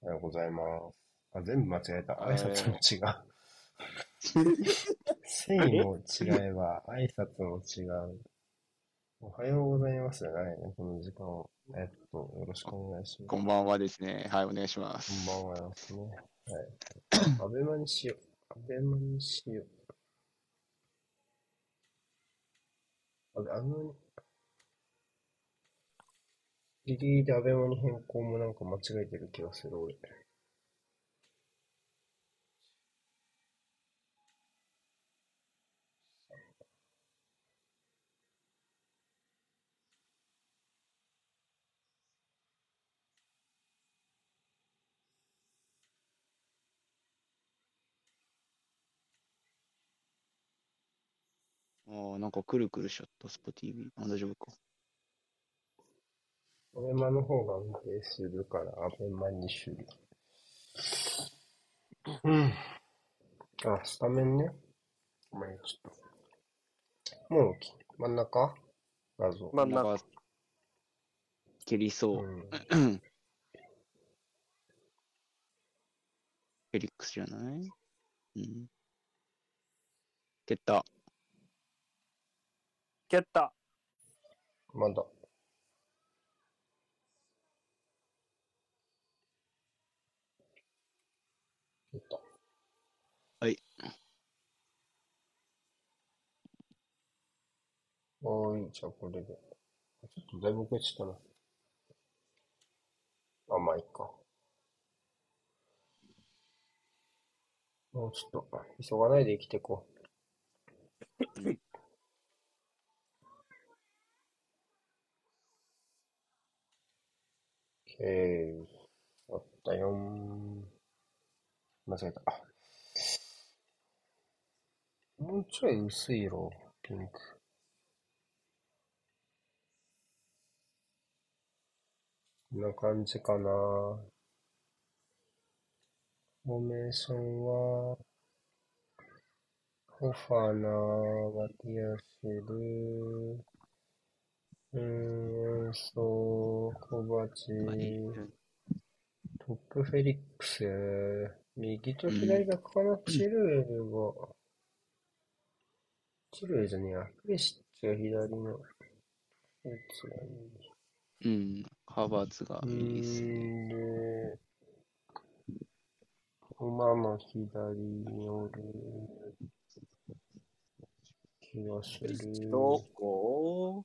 おはようございます。あ、全部間違えた。挨拶も違う。繊維も違えば、挨拶も違う。おはようございますじゃないね、この時間を。えっと、よろしくお願いします。こんばんはですね。はい、お願いしまこす。んばんはですね。はい。アベマにしよう。アベマにしよう。あれ、あの、ギリギリでアベマに変更もなんか間違えてる気がする、俺。あーなんかくるくるしちゃった、スポ TV。あ、大丈夫か。アベマの方が安定するから、アベマにしよう。うん。あ、スタメンね。ごめん、ちょっと。もうき、真ん中？画像。真ん中。蹴りそうう。ん。フェリックスじゃない？うん。蹴った。蹴った。まだ。出た。はい。おーい、じゃあこれで。ちょっとだいぶ遅れちゃったな。あ、まあいいか。もうちょっと、急がないで生きていこう。OK。あったよん。間違えた。もうちょい薄い色、ピンク。こんな感じかな。フォーメーションは、ホファナ、マティアシル、うーん、そう、コバチ、トップフェリックス、右と左がかな、チルーが、チルーじゃねえや、プレシッチが左の、こいつがいい。うん。ハーバーツがういいです。ーんで、馬の左におる気がする。どこ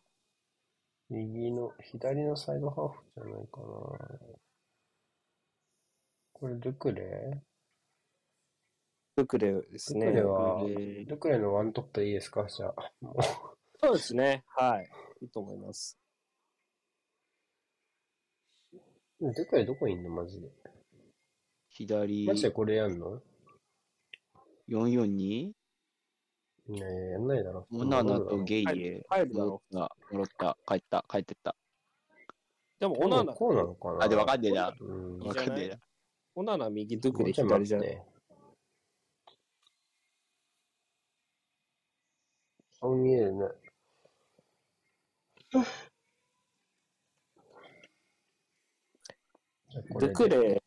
右の、左のサイドハーフじゃないかな。これ、ルクレルクレですね。ルクレはルクレのワントップでいいですか？じゃあ。もそうですね。はい。いいと思います。うルクレどこいんのマジで。左マジでこれやんの？442ねえ、やんないだろ。モナナとゲイ入エ。入るだろ戻った、戻った、帰った、帰ってった。でも、オナナ、こうなのかな？あ、で、わかんねえな。わかんねえな。オナナ右、ルクレちょっと待左じゃない。そう見えるね。じゃあこれでルクレ、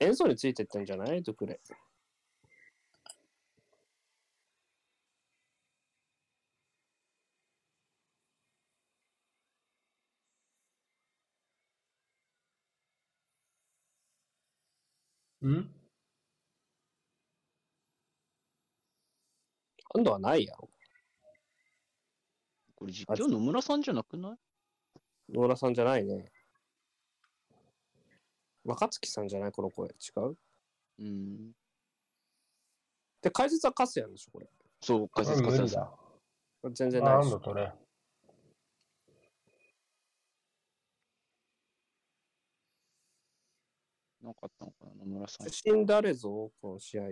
演奏についてってんじゃない？ルクレ。ん？今度はないやろ。これ実況野村さんじゃなくない？野村さんじゃないね。若月さんじゃない？この声。違う？うん。で、解説はカスヤンでしょ、これ。そう、解説。無理だ。これ全然あ、ないし安度。取れ。なかったのかな野村さん。出身誰ぞ、この試合。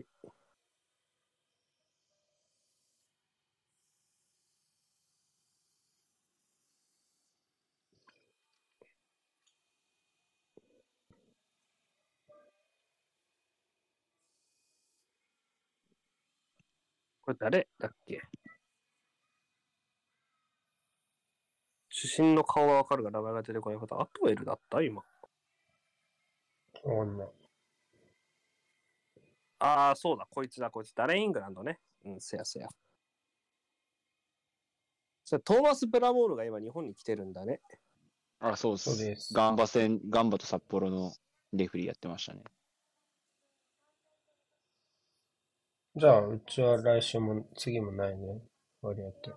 れ誰だっけ？主審の顔はわかるが名前が出てこないこと、アトエルだった？今。わかんない。ああ、そうだ、こいつだ、こいつ。ダレイングランドね。うん、せやせや。それトーマス・ブラモールが今日本に来てるんだね。あ、そう。そうです。ガンバ戦、ガンバと札幌のレフェリーやってましたね。じゃあ、うちは来週も、次もないね。割り当て。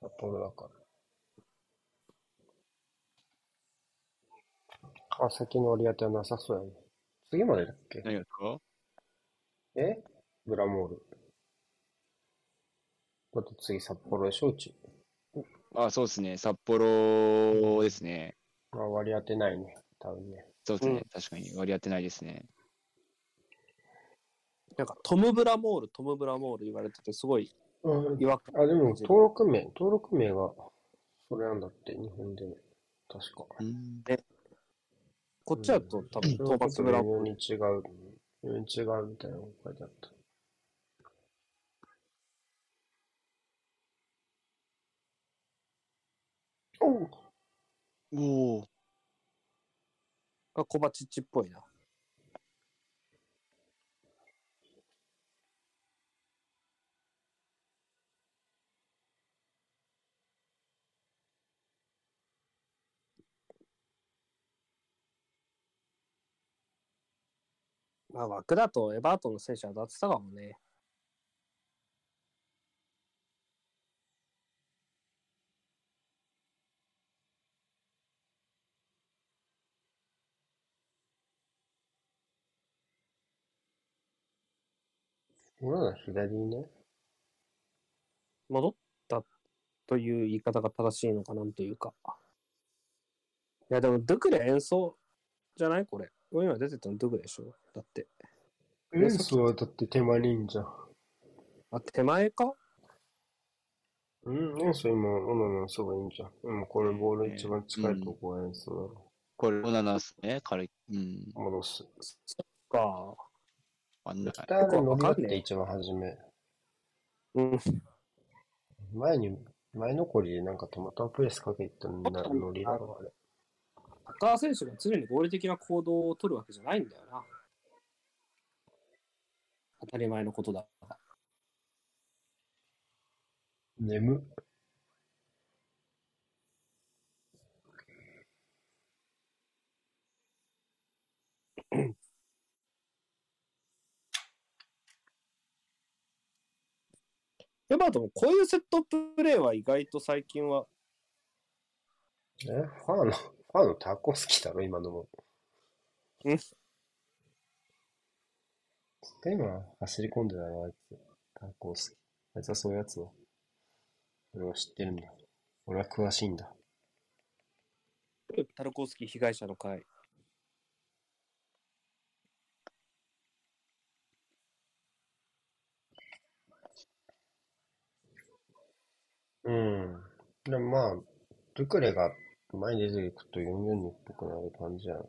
札幌だから。あ、先の割り当てはなさそうやね。次までだっけ？何がですか？え？ブラモール。だって次札幌でしょ、うち。あ、そうですね。札幌ですね。まあ、割り当てないね。多分ね。そうですね。うん確かに割り当てないですね。なんかトム・ブラモール、トム・ブラモール言われてて、すごいうん違和感。あ、でも、登録名、登録名が、それなんだって、日本でね。確か。うん。こっちだと多分トーマス・ブラモール。に違う、に違うみたいなのが書いてあった。おうおお。がコバチッチっぽいな。まあ枠だとエバートンの選手は当たってたかもね。今のは左ね。戻ったという言い方が正しいのかなんというか。いやでもドゥクレ演奏じゃないこれ。今出てたのドゥクレでしょだって。エンスはだって手前にいんじゃん。あ、手前か？うん、エンスは今、オナナのそばにいんじゃん。うん、これボール一番近いとこはエンスだろ。これ、オナナですね。軽い。うん。戻す。そっか。あんな。北あれ乗りだって一番初め。うん。前に、前残りでなんかトマトプレスかけてたのな乗りだろ、あれ。高川選手が常に合理的な行動を取るわけじゃないんだよな。当たり前のことだから。眠っ。エバートもこういうセットプレーは意外と最近は、えファーの、ファーのタコ好きだろ、今のも。うんで今、走り込んでたの、あいつ。タコ好き。あいつはそういうやつだ。俺は知ってるんだ。俺は詳しいんだ。タルコフスキー被害者の会。うん。でもまあ、ルクレが前に出ていくと442っぽくなる感じやな。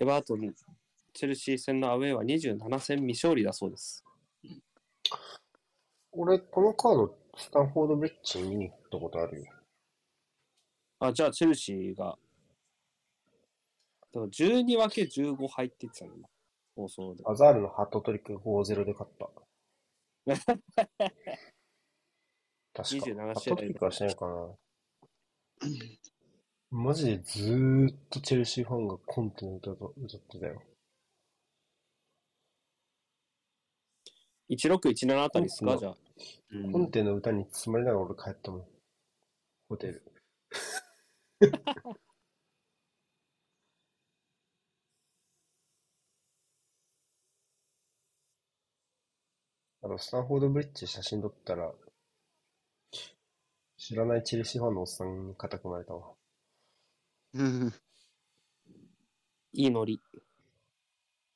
エバートン、チェルシー戦のアウェーは27戦未勝利だそうです。俺、このカード、スタンフォードブリッジ見に行ったことあるよ。あ、じゃあチェルシーが、でも12分け15敗って言ってたの、今放送で。アザールのハットトリック5-0で勝った。確か。27ハッ試合トトリックはしないかな。マジでずーっとチェルシーファンがコンテの歌と歌ってたよ。1617あたりですか、うんじゃあ。うんコンテの歌に包まれながら俺帰ったもん。ホテル。あの、スタンフォードブリッジで写真撮ったら、知らないチェルシーファンのおっさんに固くまれたわ。うんいいノリ。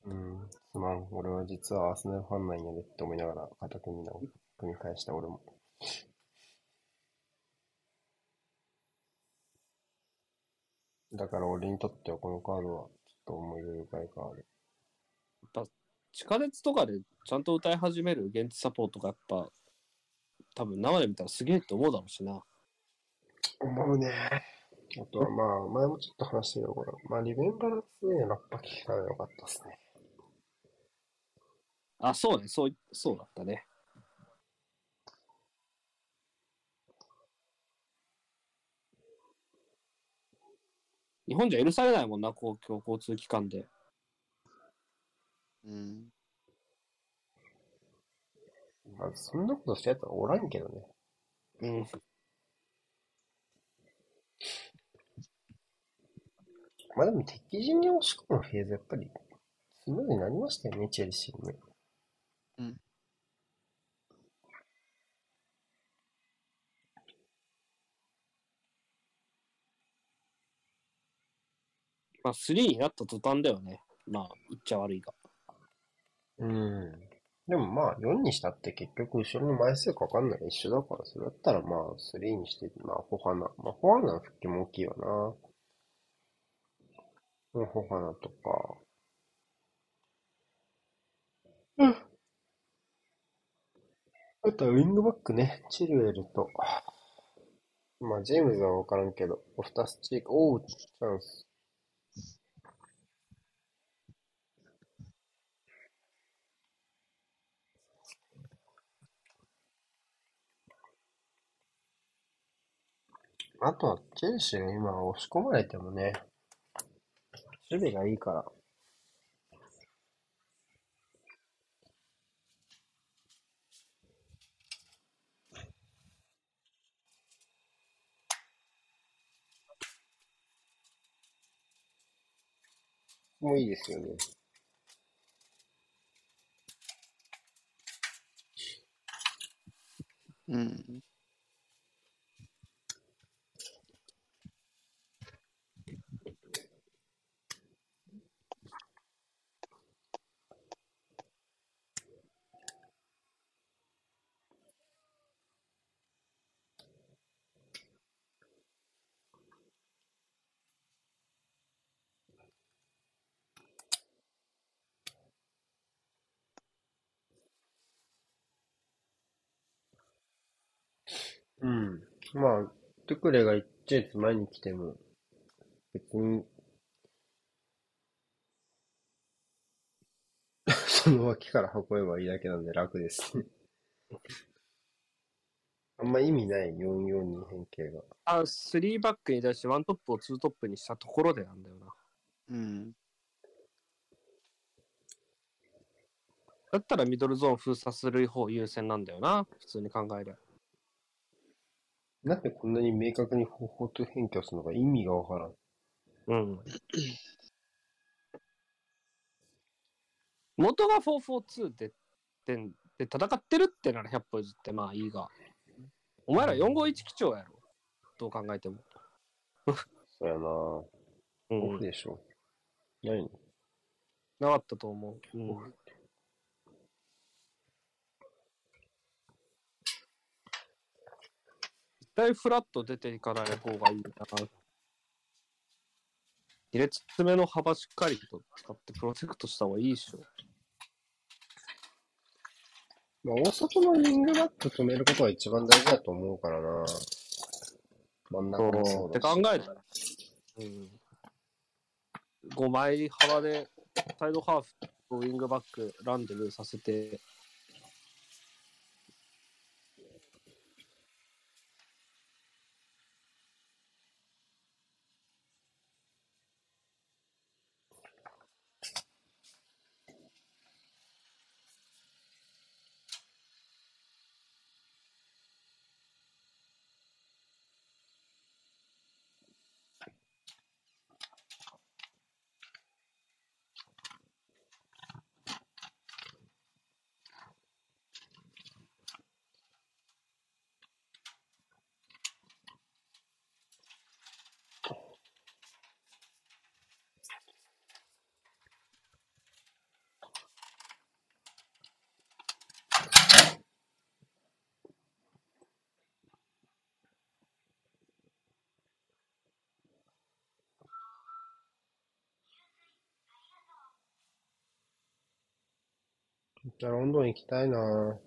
うん、すまん。俺は実はアーセナルファンなんやでって思いながら固く見ながらクに関しては俺も。だから俺にとってはこのカードはちょっと思い出深いカード。地下鉄とかでちゃんと歌い始める現地サポートがやっぱ、多分生で見たらすげえって思うだろうしな。思うね。あとはまあ、前もちょっと話してるよ、これ。まあ、リベンバランスでラッパ聞かなよかったですね。あ、そうね、そうい、そうだったね。日本じゃ許されないもんな、公共交通機関で。うん。まあ、そんなことしたやつはおらんけどね。うん。まあでも敵陣に押し込むフェーズやっぱりスムーズになりましたよね、チェルシーね。まあ、3になった途端だよね。まあ、言っちゃ悪いが。うん。でもまあ、4にしたって結局後ろの枚数かかんないが一緒だから、それだったらまあ、3にして、まあ、フォハナ。まあ、フォハナの復帰も大きいよな。もうフォハナとか。うん。あとはウィングバックね、チルエルと。まあ、ジェームズはわからんけど、オフタスチーク、おう、チャンス。あとは、チェルシーが今押し込まれてもね、守備がいいから。もいいですよね。うん。うん。まあ、トゥクレが一列前に来ても、別に、その脇から運べばいいだけなんで楽ですね。あんま意味ない442変形が。あ、3バックに対して1トップを2トップにしたところでなんだよな。うん。だったらミドルゾーン封鎖する方優先なんだよな。普通に考えりゃ。なんでこんなに明確に方法と変化するのか意味がわからん。うん。元が442ででで戦ってるってなら100歩譲ってまあいいが。お前ら451基調やろ。どう考えても。そうやなうオフん。でしょ。ないの？なかったと思う。うん。対フラット出ていかない方がいいな。2列目の幅しっかりと使ってプロテクトした方がいいでしょ。まあ、大外のウィングバック止めることが一番大事だと思うからな真ん中もそって考。えたら、うん、5枚幅でサイドハーフとウィングバックランデルさせて、ロンドン行きたいな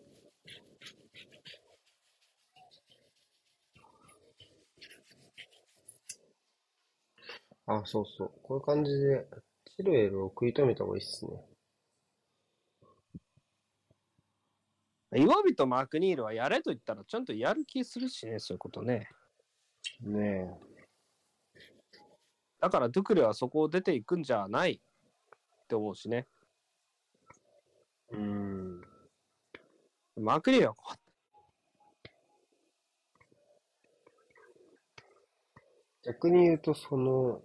あ、そうそう。こういう感じで、チルエルを食い止めた方がいいっすね。イワビとマクニールはやれと言ったらちゃんとやる気するしね、そういうことね。ねだからドゥクレはそこを出ていくんじゃないって思うしね。え。うん。マクニールはこ逆に言うと、その、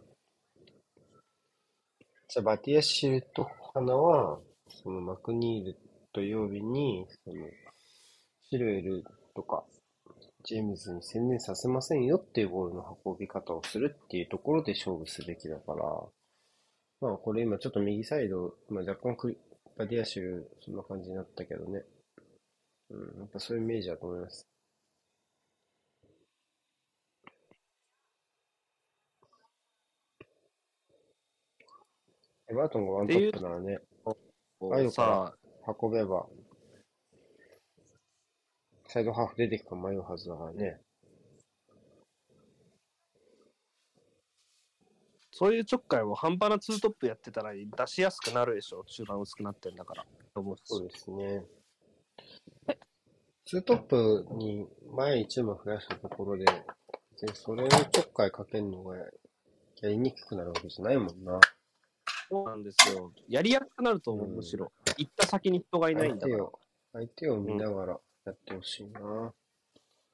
じゃあバティアシルと花は、そのマクニールと曜日に、その、シルエルとか、ジェームズに専念させませんよっていうボールの運び方をするっていうところで勝負すべきだから、まあこれ今ちょっと右サイド、まあ若干クリバディアシルそんな感じになったけどね。うん、やっぱそういうイメージだと思います。エバートンがワントップならね、うあよさ、運べば、サイドハーフ出てくか迷うはずだからね。そういうちょっかいを半端なツートップやってたら出しやすくなるでしょ。中盤薄くなってんだから。と思うしそうですね。ツートップに前一枚増やしたところで、別にそれをちょっかいかけるのがやりにくくなるわけじゃないもんな。そうなんですよ。やりやすくなると思う、うんむしろ。行った先に人がいないんだから。相手を、相手を見ながらやってほしいな。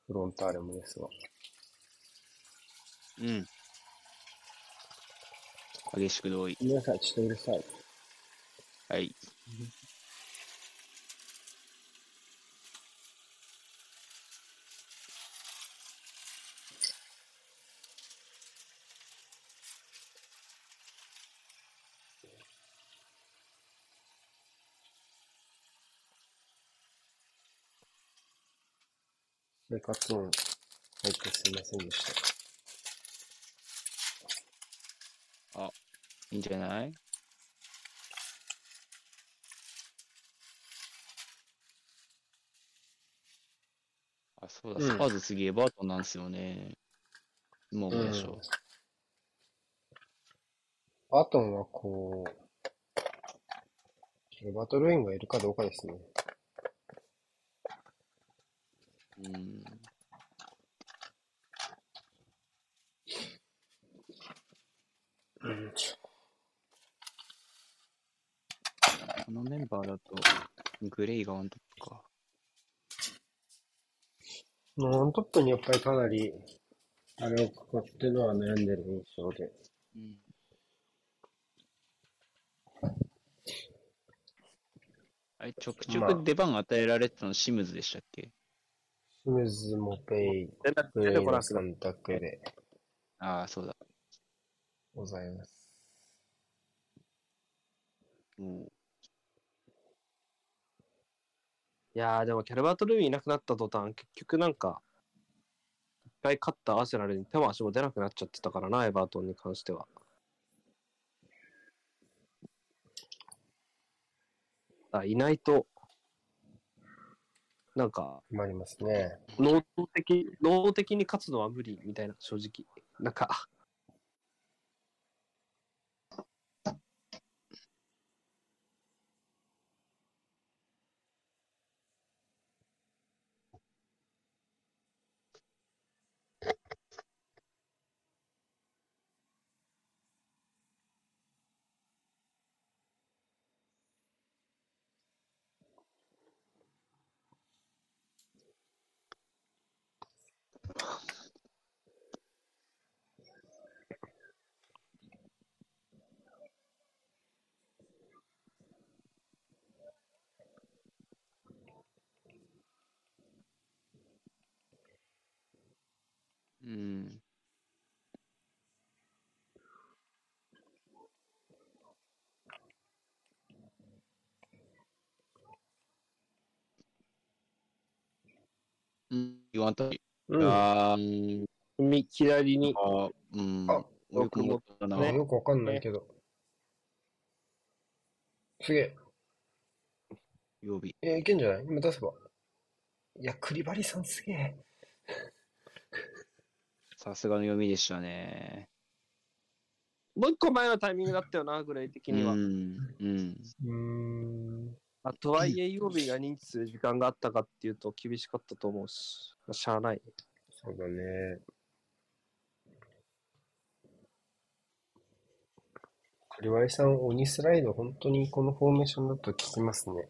フロンターレもですが。うん。激しく同意。ごめんなさい、ちょっとうるさい。はい。生活音入ってすいませんでした。いいんじゃない？あ、そうだ、うんスパーズ次エバートンなんですよね。もうでしょ。あとはこう、ロバート・ルインがいるかどうかですね。うん。うん、このメンバーだと、グレイがワントップか。ワントップにやっぱりかなり、あれをかかってるのは悩んでる印象で。うん。あれ、ちょくちょまあく出番与えられてたのシムズでしたっけ？シムズもペイ、プレイの選択でああ、そうだ。ございます。もう、いやー、でもキャルバート・ルイいなくなった途端、結局なんか、一回勝ったアーセナルに手も足も出なくなっちゃってたからな、エバートンに関しては。あいないと、なんか、決まりますね。能動的、能動的に勝つのは無理みたいな、正直。なんか、うん。うん、言わん。と。うん。あー右左に、あー、うん。あよく思ったな。あよくわかん。ないけど。すげえ。曜日。えー、いけん。じゃない今出せば。いや、クリバリさん。すげえ。さすがの読みでしたね。もう一個前のタイミングだったよな、ぐらい的には。うん。うん。うーん。あとはいえ、曜日が認知する時間があったかっていうと厳しかったと思うし、まあ、しゃあない。そうだね。クリバリさん、鬼スライド、本当にこのフォーメーションだと効きますね。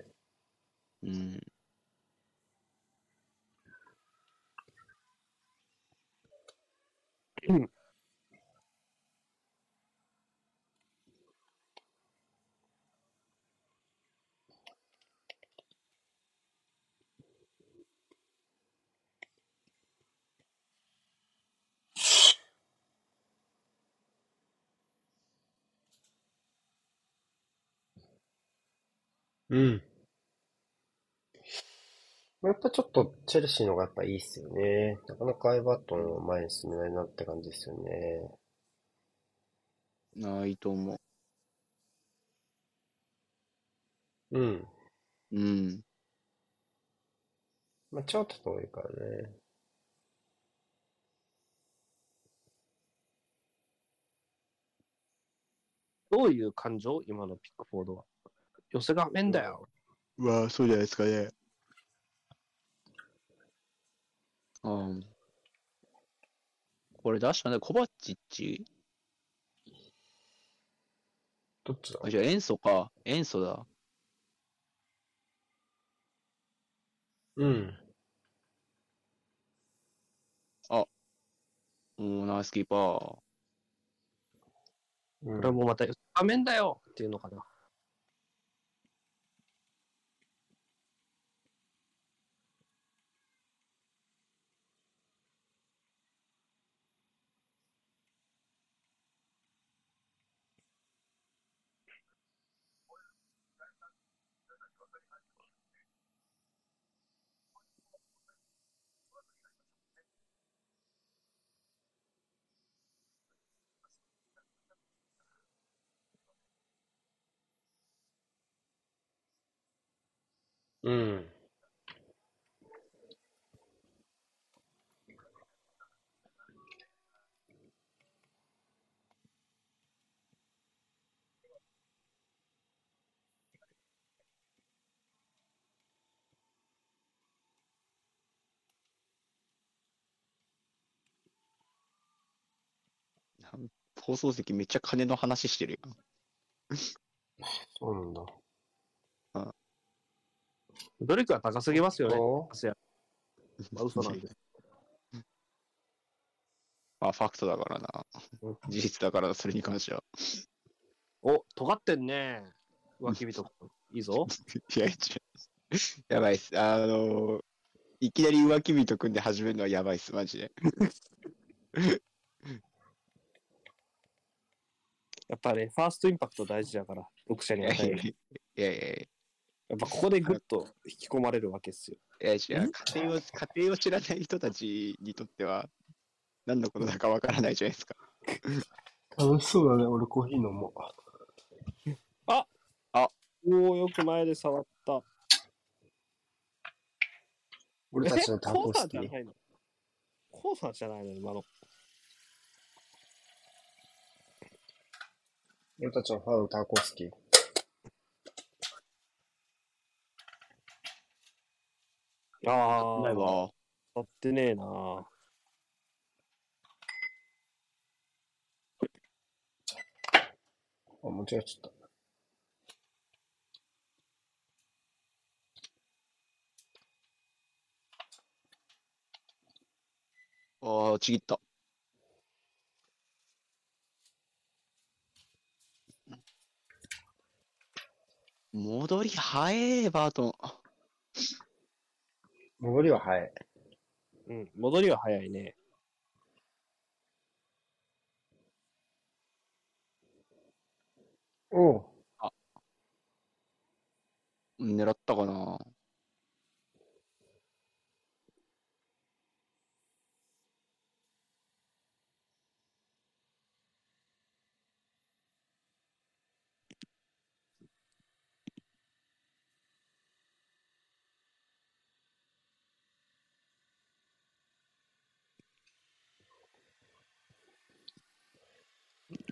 うん。うん。やっぱちょっとチェルシーの方がやっぱいいっすよね。なかなかアイバートンを前に進めないなって感じですよね。ないと思うん。う。うん。まあちょっと遠いからね。どういう感情？今のピックフォードは。寄せがめんだよ。まあ、そうじゃないですかね。あこれ出したね。コバチッチ？どっちだ？あ、じゃあ塩素か。塩素だ。うん。もうナイスキーパー。うんこれもまた寄せがめんだよっていうのかな。うん。放送席めっちゃ金の話してるよ。そうなんだ。努力は高すぎますよね。まあ、嘘なんで。まあ、ファクトだからな。うん事実だからな、それに関しては。お、尖ってんね。浮気人。いいぞ。いや、やばいっす。あのいきなり浮気人組んで始めるのはやばいっす、マジで。やっぱね、ファーストインパクト大事だから、読者に与える。いやいやいやっぱここでグッと引き込まれるわけですよ。や、いや違う家庭を、家庭を知らない人たちにとっては、何のことだかわからないじゃないですか。楽しそうだね。俺コーヒー飲もう。おお、よく前で触った。俺たちのタコ好き。ーじゃないの？コーナーじゃないの今の。俺たちのファンタコ好き。ああ、ないわ。やってねえな。あ、間違えちゃった。ああ、ちぎった。戻り早え、バートン。戻りは早い。うん、戻りは早いね。おう。狙ったかな。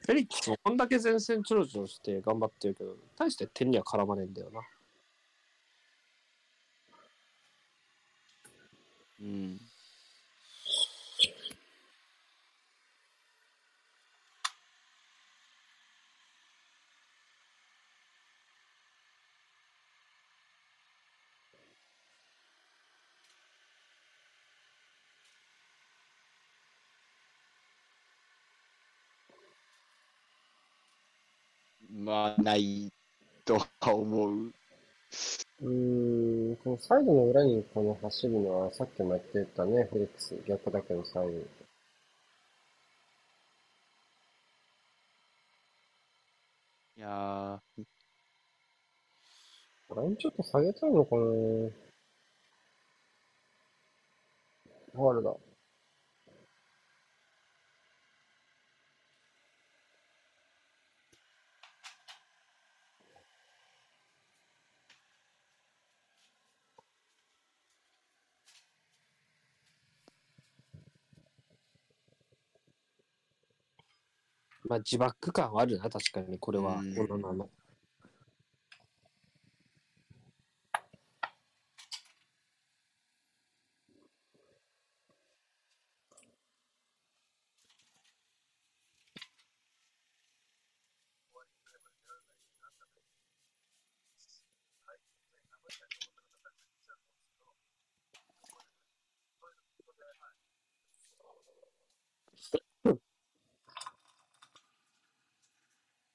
フェリックスもこんだけ前線ちょろちょろして頑張ってるけど、大して点には絡まねえんだよな。うん。まあ、ないとは思う。うーん、このサイドの裏にこの走るのは、さっきもやってたね、フレックス。逆だけどサイド。いやー、ラインちょっと下げたいのかなファールだ。まあ自爆感はあるな、確かにこれは。うんの。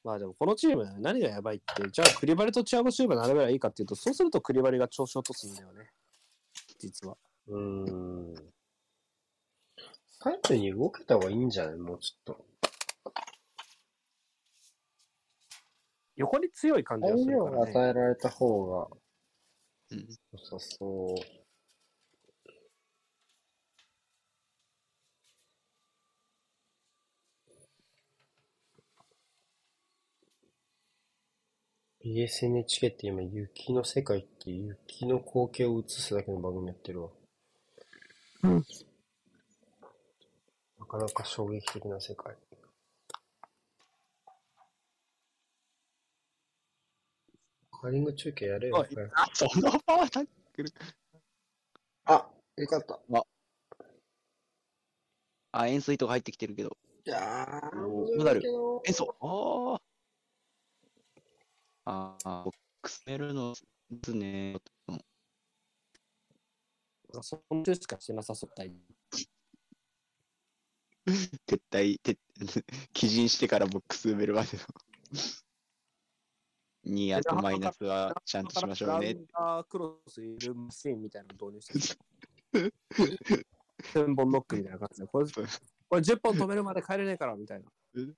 まあでもこのチーム何がやばいって、じゃあクリバリとチアゴシューバー並べばいいかっていうと、そうするとクリバリが調子を落とすんだよね。実は。うーん。サイドに動けた方がいいんじゃない？もうちょっと。横に強い感じがするからね。が与えられた方がうん。良さそう。BSNHK って今雪の世界っていう雪の光景を映すだけの番組やってるわ。うんなかなか衝撃的な世界。カーリング中継やれよ。あそのパワータックル。あ、よかった。あ、円錐とか入ってきてるけど。いやー、おー面白いけど円錐ああ。ああ、ボックスメルのですね。そんなしかしてなさそうだい。撤退、撤、基準してからボックス埋めるまでの。に、あとマイナスはちゃんとしましょうね。ラクロスいるマシーンみたいなの導入してる。1000本ノックみたいな感じで、これ、これ10本止めるまで帰れねえからみたいなうん。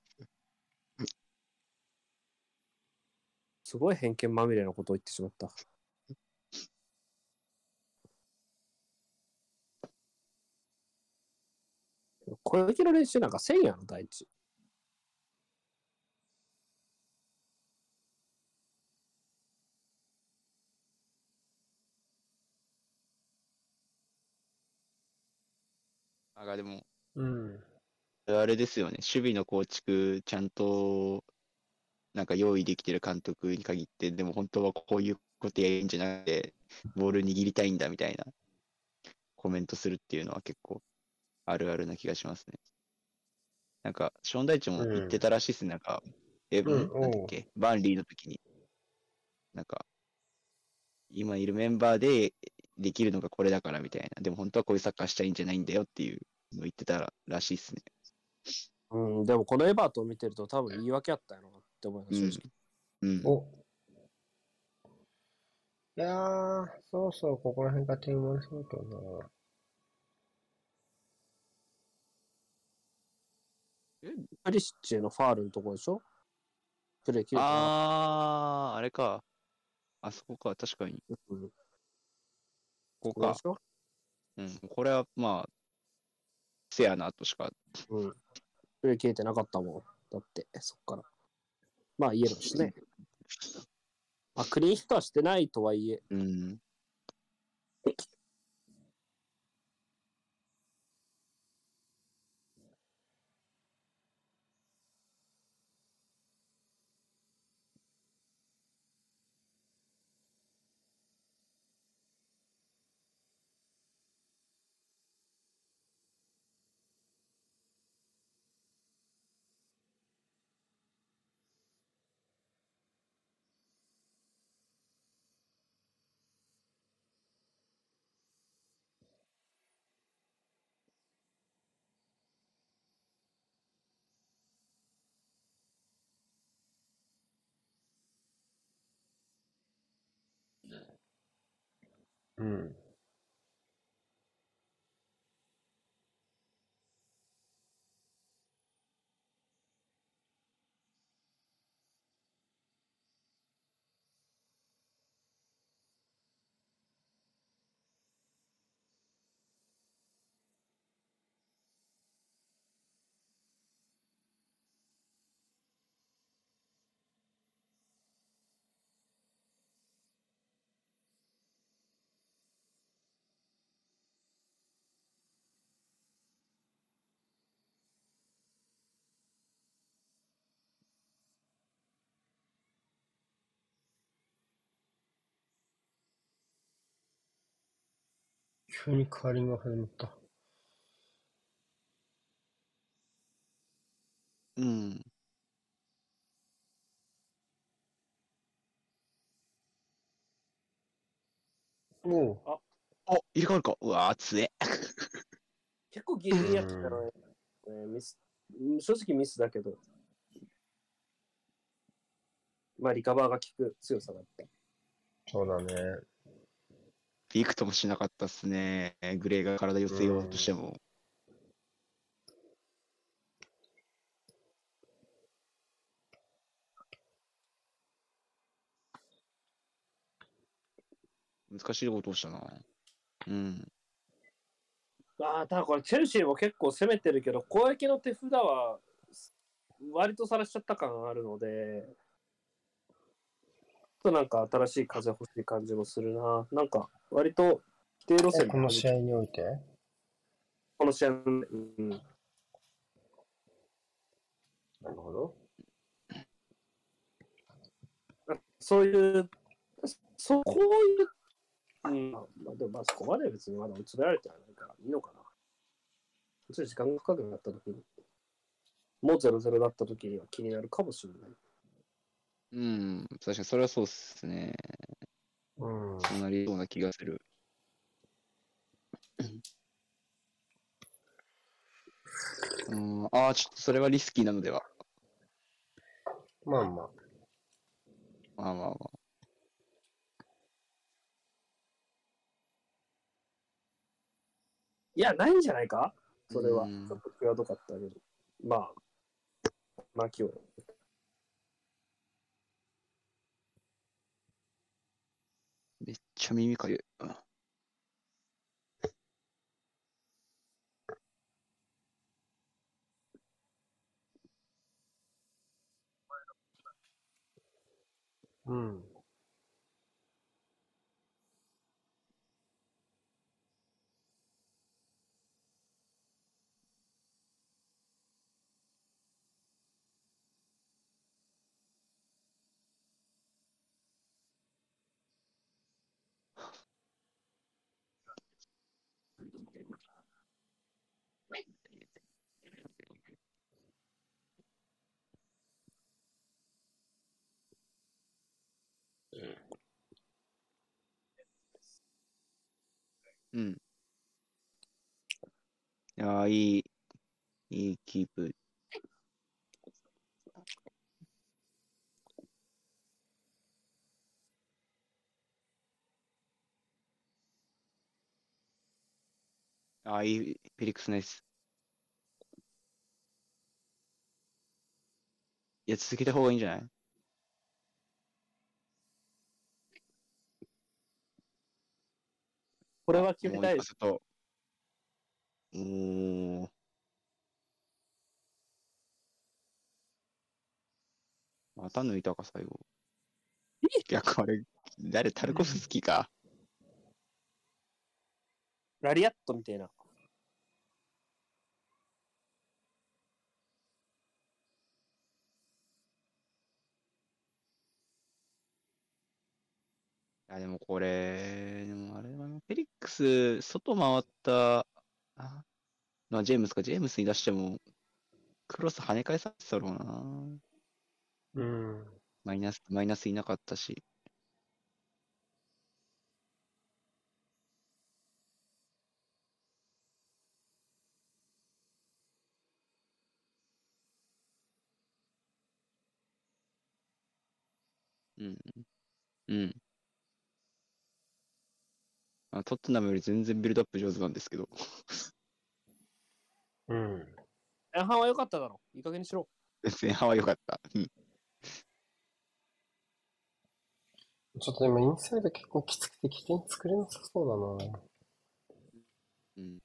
すごい偏見まみれなことを言ってしまった。攻撃の練習なんかせんやろ、第一。あがでも、うん。あれですよね、守備の構築、ちゃんと、なんか用意できてる監督に限って、でも本当はこういうことやるんじゃなくて、ボール握りたいんだみたいなコメントするっていうのは結構あるあるな気がしますね。なんか、ショーン・ダイチも言ってたらしいですね、なんか、え、うんなんだっけ、バンリーの時に、なんか、今いるメンバーでできるのがこれだからみたいな、でも本当はこういうサッカーしたいんじゃないんだよっていうのを言ってたらしいですね。うん、でもこのエバートンを見てると多分言い訳あったやろなって思います、正直。うん。お。いやー、そうそう、ここら辺が点生まれそうだけどな。プリシッチへのファールのところでしょ？プレー切れたなあー、あれか。あそこか、確かに。うんここかここでし。ょ？うん。これは、まあ、せやなとしか。うん。プレー切れてなかったもん。だって、そっから。まあ、イエローですね。まあ、クリーンヒットはしてないとはいえ、うん。う急にカーリングが始まった。うん。おう。お、入れ替わるか。うわー、つえ。結構ギリギリやってたのね。ねミスうん正直ミスだけど。まあ、リカバーが効く強さだった。そうだね。びくともしなかったっすね。グレーが体寄せようとしても。難しいことをしたな。うん。ああ、ただこれチェルシーも結構攻めてるけど、攻撃の手札は割とさらしちゃった感があるので、となんか新しい風欲しい感じもするな。なんか割と規定路線この試合において？この試合、うん、なるほど。そういう、そうこういう、うん、まあ、でもまあそこまで別にまだ追い詰められてはないからいいのかな。ちょっと時間が深くなった時に、もう0-0だった時には気になるかもしれない。うん。確かにそれはそうっすね。うん。そうなりそうな気がする。うん、ああ、ちょっとそれはリスキーなのでは。まあまあ。まあまあまあ。いや、ないんじゃないか？それは。うんちょっと際どかったけど。まあ、まあ今日。めっちゃ耳かゆい。うんうん。いやー、いい、いいキープ。あー、いい、フェリックスナイス。いや、続けた方がいいんじゃない？これは決めたいもう一。発と。おー。また抜いたか、最後。いや、これ、誰、タルコフスキーか。ラリアットみたいな。や、でもこれ、でもあれはな、フェリックス、外回った、あ、まあ、ジェームスか、ジェームスに出しても、クロス跳ね返されてたろうな。うん。マイナス、マイナスいなかったし。うん。うん。あトットナムより全然ビルドアップ上手なんですけど。うん。前半は良かっただろ。いい加減にしろ。前半は良かった。うん。ちょっとでもインサイド結構きつくて起点作れなさそうだな。うん。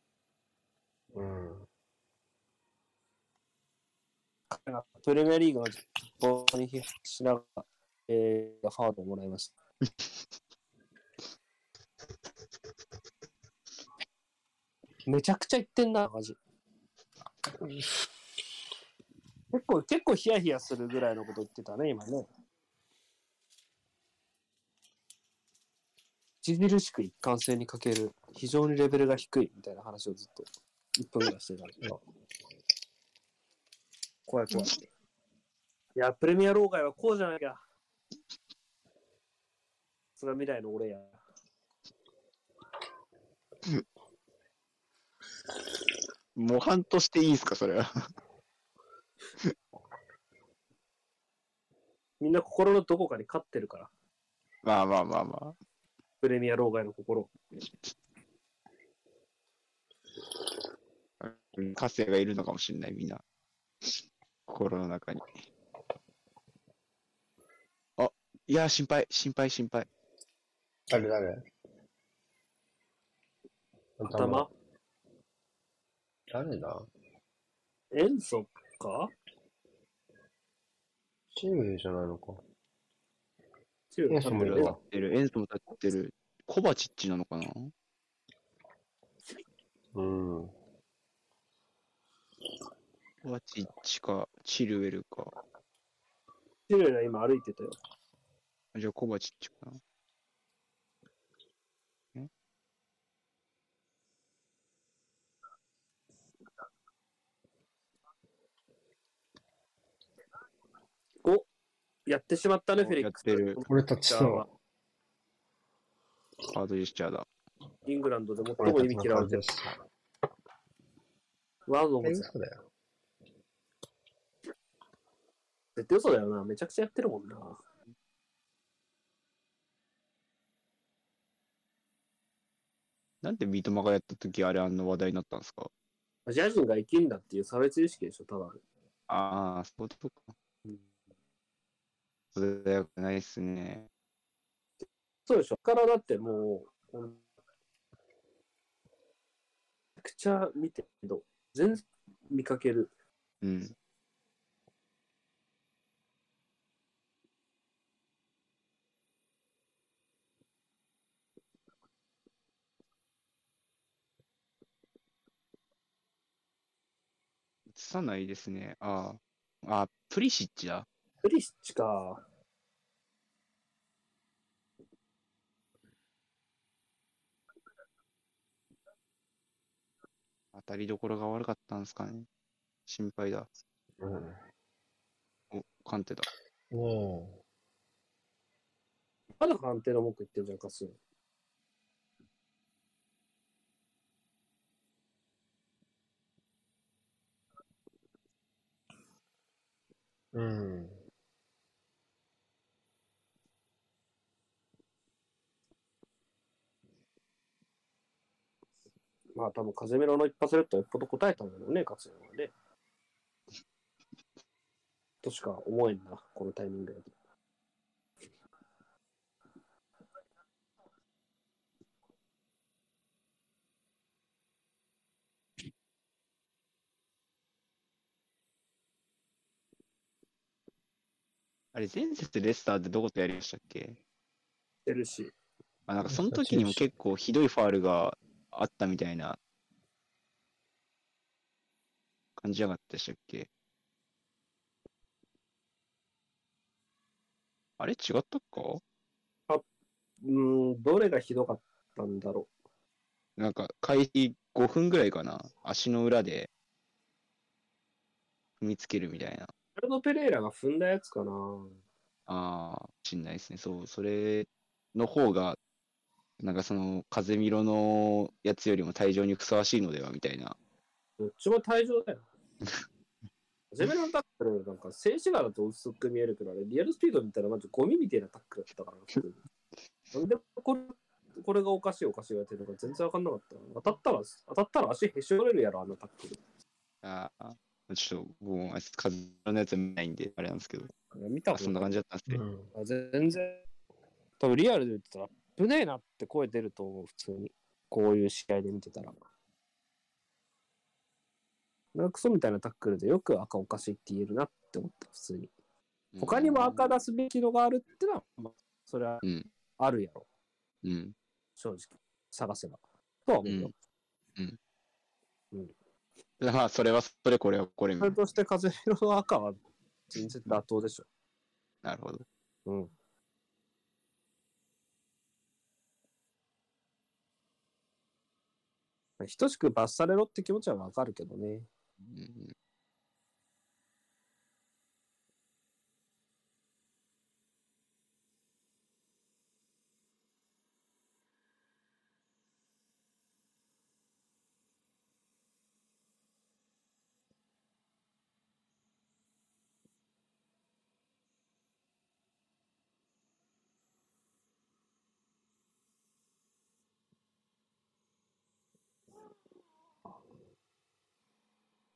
うん。彼がプレミアリーグの実況に批判しながら、えー、ファウルをもらいました。めちゃくちゃ言ってんな、マジ。結構、結構ヒヤヒヤするぐらいのこと言ってたね、今ね。著しく一貫性に欠ける、非常にレベルが低いみたいな話をずっと1分ぐらいしてたけど。怖い怖い。いや、プレミア老害はこうじゃなきゃ。それは未来の俺や。模範としていいんすか、それは？みんな心のどこかに勝ってるから。まあまあまあまプレミア老害の心。あ。カセがいるのかもしれない、みんな。心の中に。あ、いや、心配、心配、心配。誰誰？頭？誰だ？塩素か？チームじゃないのか。強い塩素もいるわ立ってる、エンスも立ってる。コバチッチなのかな？うん。コバチッチか、チルウェルか。強いな、今歩いてたよ。じゃあ、コバチッチかな。おやってしまったね、フェリックス。やってる俺たちの、ハードジェスチャーだ。イングランドで最も意味嫌われてる。ワードもえ、嘘だよ。絶対嘘だよな。めちゃくちゃやってるもんな。なんで三笘がやった時あれあんな話題になったんですか？アジア人が生きんだっていう差別意識でしょ、ただの。ああ、そういうことか。うんそれはよくないっすね。そうでしょ。だからだってもう、めちゃくちゃ見てるけど、全然見かける。うん。映さないですね。ああ。あ、プリシッチだ。プリシッチか。当たりどころが悪かったんですかね。心配だ。うん。お、カンテだ。ねまだ判定の文句言ってるじゃんか、すぐ。え。うん。まあ多分、風メロの一発レッドはよっぽど答えたんだろうね、勝つのはね。としか思えんな、このタイミングで。あれ、前節レスターってどことやりましたっけ？してるし。あ、なんかその時にも結構ひどいファールがあったみたいな感じじゃなかったでしたっけ？あれ違ったか？うーん、どれがひどかったんだろなんか開始5分ぐらいかな？足の裏で踏みつけるみたいな。う。アルド・ペレイラが踏んだやつかな。ああ、しんないですね。そう、それの方が、なんかその、風見ろのやつよりも退場にふさわしいのではみたいな。どっちも退場だよ。ゼメラのタックル、なんか静止画だと薄く見えるけど、あれ、リアルスピード見たらマジゴミみたいなタックルだったからな、普通になんでこれこれがおかしいおかしい言われてるのか全然わかんなかったな。当たったら、当たったら足へし折れるやろ、あのタックル。ああ、ちょっと、僕も、あいつ、カズのやつ見ないんで、あれなんですけど、見たことあそんな感じだったんですね。うん。あ全然、多分リアルで言ってたら、危ねえなって声出ると思う、普通に。こういう試合で見てたら。なんかクソみたいなタックルでよく赤おかしいって言えるなって思った、普通に。他にも赤出すべきのがあるってのは、まあ、それはうん。あるやろ、うん。正直。探せば。とは思うよ。まあ、それはそれ、これはこれそれとして風色の赤は全然妥当でしょ。な。なるほど。うん。等しく罰されろって気持ちはわかるけどね。うん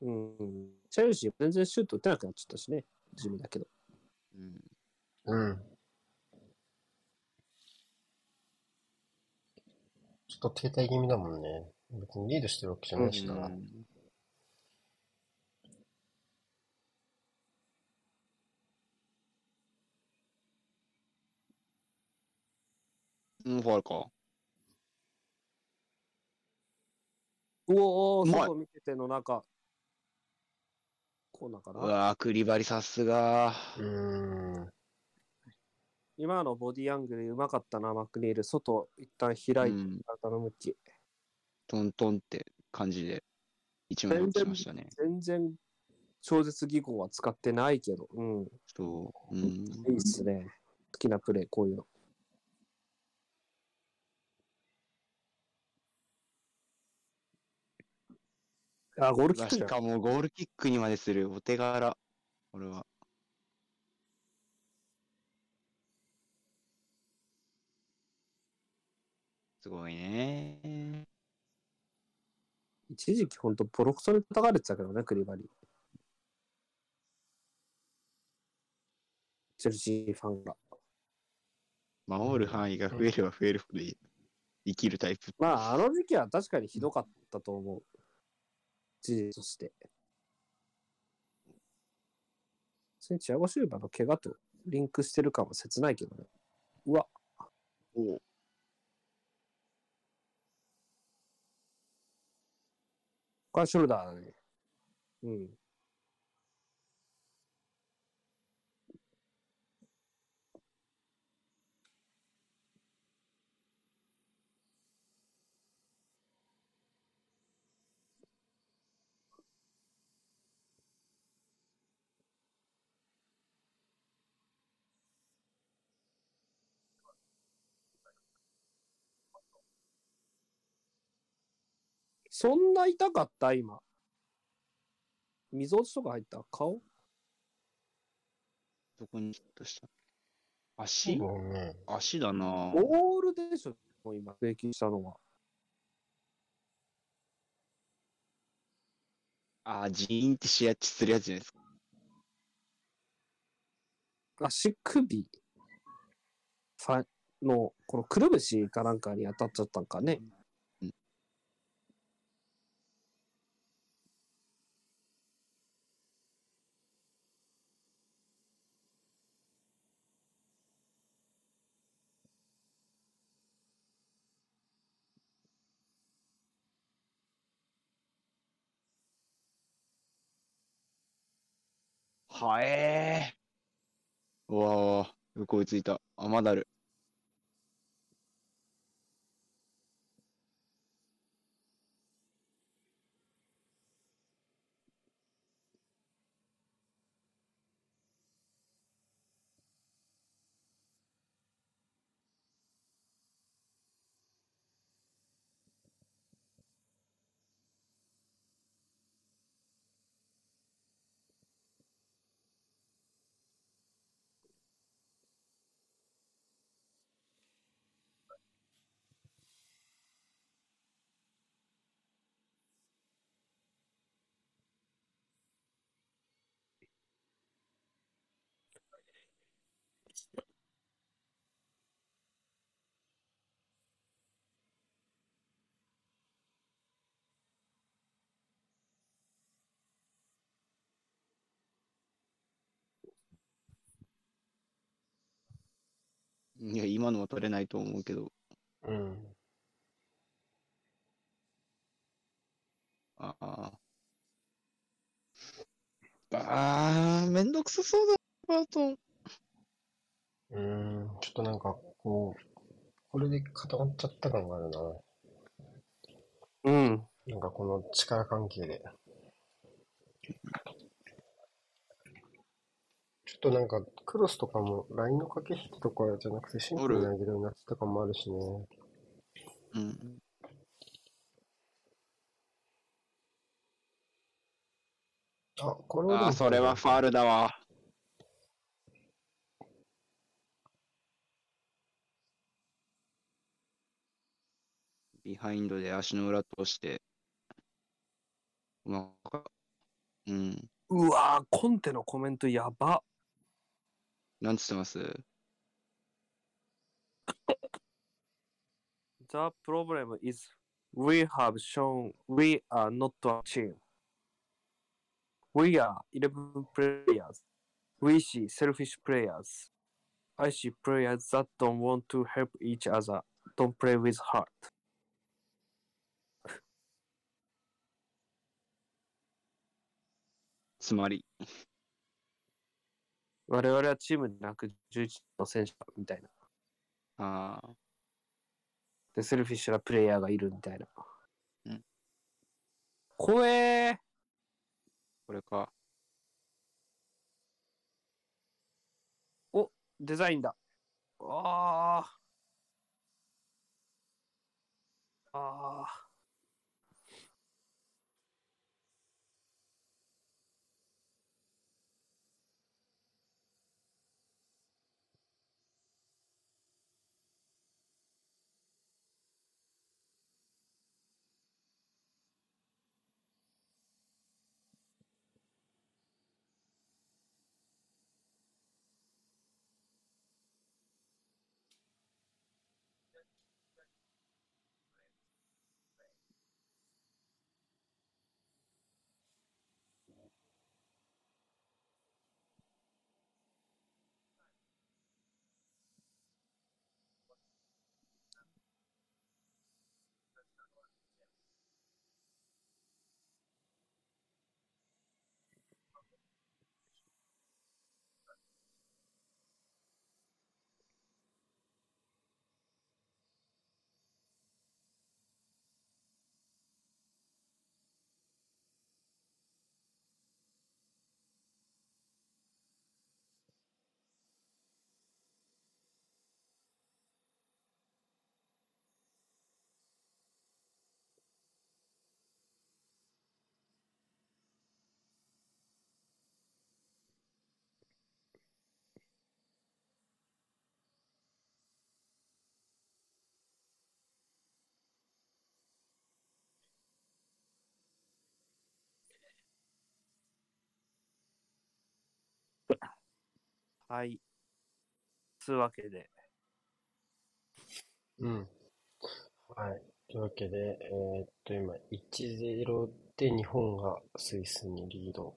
うん。チェルシー全然シュート打てなくなっちゃったしね。地味だけど。うん。うん。ちょっと停滞気味だもんね。別にリードしてるわけじゃないしな。うんうん、ファウルか。うおー、外見てての中。こうなんかな？うわー、クリバリさすが。うーん。今のボディアングルうまかったな、マクニール。外一旦開いて、うん体の向き。トントンって感じで、一枚落ちましたね。全然超絶技巧は使ってないけど。うん。そう。うん。いいっすね。好きなプレー、こういうの。あ、ゴールキック。かもゴールキックにまでするお手柄。これは。すごいね。一時期ほんとボロクソに叩かれてたけどね、クリバリ。チェルシーファンが。守る範囲が増えれば増えるほど生きるタイプ。まあ、あの時期は確かにひどかったと思う。事実として。それチアゴ・シューバーの怪我とリンクしてる感は切ないけどね。うわ、おこれはショルダーだね。うん。そんな痛かった？今。溝落ちとか入った？顔？どこにヒットした足？ね。足だなボールでしょ、もう今、平均したのは。あー、ジーンって視野値するやつじゃないですか。足首？ファの、このくるぶしかなんかに当たっちゃったんかね。うんはえー。うわーわー、よく追いついた。雨、だる。いや、今のは取れないと思うけど。うん。ああ。ああ、めんどくさそうだ、バートン。うーん、ちょっとなんか、こう、これで固まっちゃった感があるな。うん。なんかこの力関係で。ちょっとなんか、クロスとかも、ラインの駆け引きとかじゃなくてシンプルに投げるようになってた感もあるしね。うん。あ、これはああ、それはファールだわ。ビハインドで足の裏通して。うまかうん。うわーコンテのコメントやば。なんつってます The problem is we have shown we are not a team. We are 11 players. We see selfish players. I see players that don't want to help each other, don't play with heart. つまり。我々はチームでなく11の選手だみたいな。ああ。で、セルフィッシュなプレイヤーがいるみたいな。うん。怖えーこれか。デザインだ。ああ。ああ。はい。つうわけで、うん。はい。というわけで、えーっと、今、1-0で日本がスイスにリード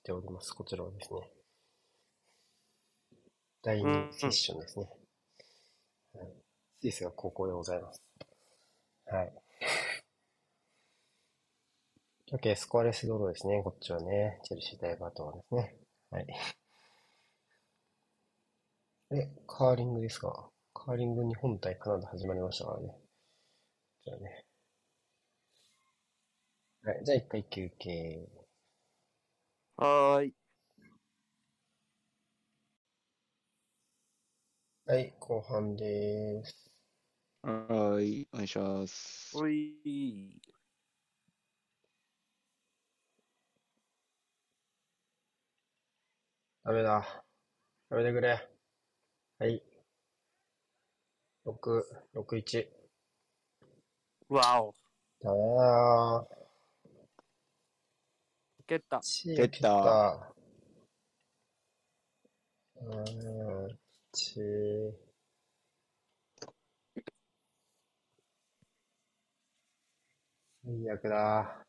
しております。こちらはですね。第2セッションですね。はい、スイスが高校でございます。はい。オッケー、スコアレスドローですね。こっちはね。チェルシー対バートンですね。はい。え、カーリングですか？カーリング日本対カナダ始まりましたからね。じゃあね。はい、じゃあ一回休憩。はーい。はい、後半です。はーい。お願いします。おい。ダメだ。やめてくれ。はい。6、6、1。わお。だよ蹴った。ー。蹴ったうーん。ちー。最悪だ。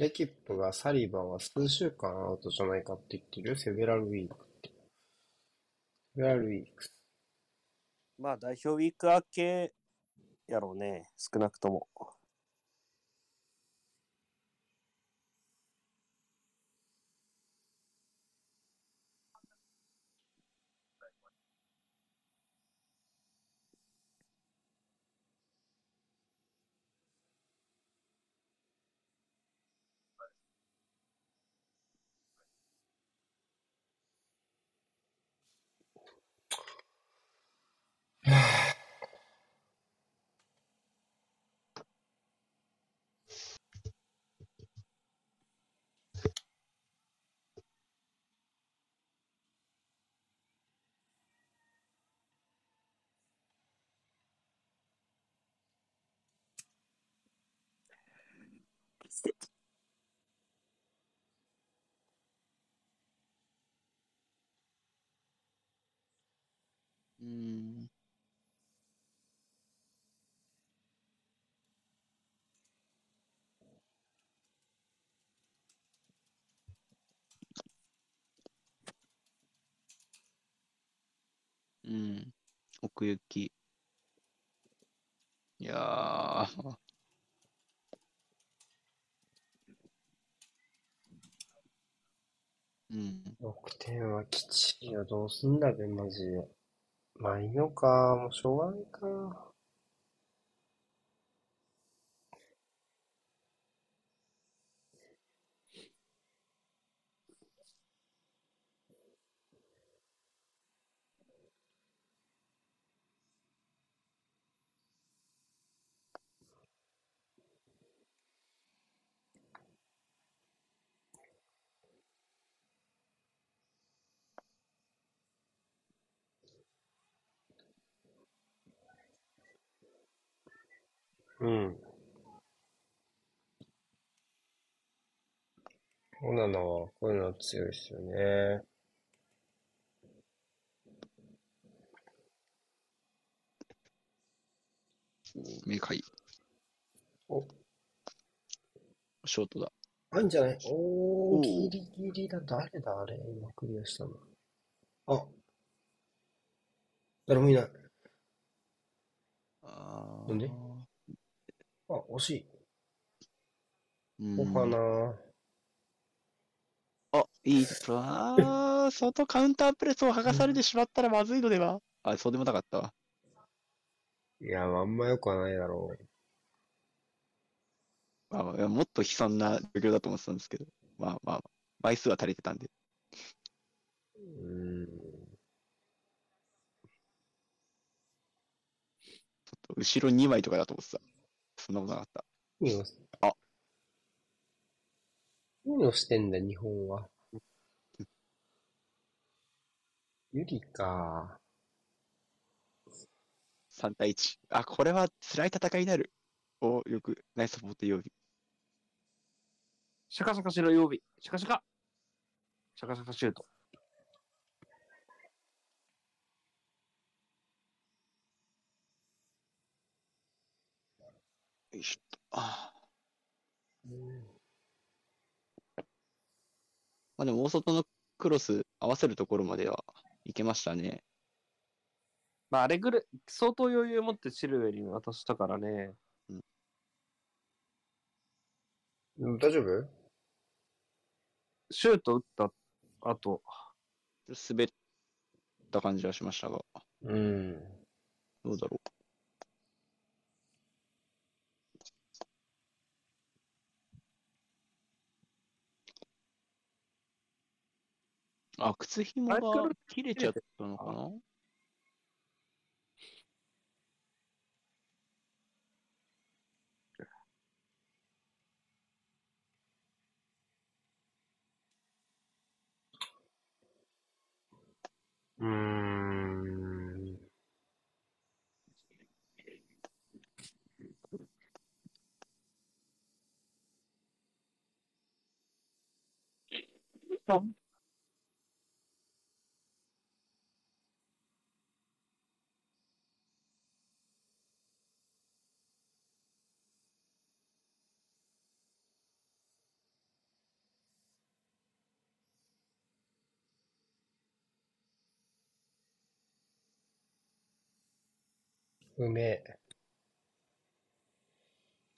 レキップがサリバンは数週間アウトじゃないかって言ってる？セベラルウィークって。セベラルウィーク。まあ代表ウィーク明けやろうね。少なくとも。うん。うん。奥行き。いやー。うん。6点はきちいよ。どうすんだべ、マジで。まあいいのか。もうしょうがないか。うん。オナナはこういうの強いですよね。メカイ。お、ショートだ。あ、んじゃない？おー、おーギリギリだ。誰だ、あれ。今クリアしたの。あ、誰もいない。あなんで？あ、惜しい。うオファん。ナあ、いいプラあー、外カウンタープレスを剥がされてしまったらまずいのではあ、そうでもなかった？わ。ー。いや、あんま良くはないだろまあ、いやもっと悲惨な状況だと思ってたんですけど、まあまあ、枚数は足りてたんで。う。ん。ちょっと後ろ2枚とかだと思ってた。そんなことなかった。何を、あ何をしてんだ、日本は。ユリか。3対1。あ、これは辛い戦いになる。お、よく、ナイスサポート曜日。シャカシャカしろ曜日。シャカシャカ。シャカシャカシュート。いしょ。あうんまあでも、大外のクロス合わせるところまではいけましたね。まああれぐらい、相当余裕持ってチルウェリに渡したからね。うん大丈夫？シュート打った後、滑った感じはしましたが、うん。どうだろう。あ、靴紐が切れちゃったのかな？うん。うめえ。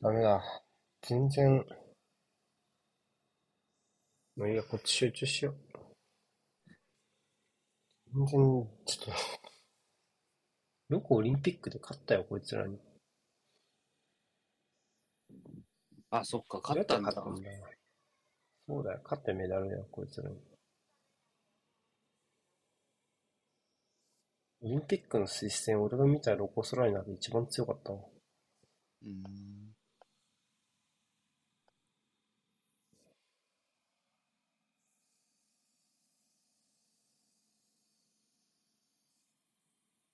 ダメだ。全然。もういいや、こっち集中しよう。全然、ちょっと。よくオリンピックで勝ったよ、こいつらに。あ、そっか、勝ったんだ。そうだよ、勝ってメダルだよ、こいつらに。オリンピックの推薦、俺が見たロコ・ソライナで一番強かったわ。うん。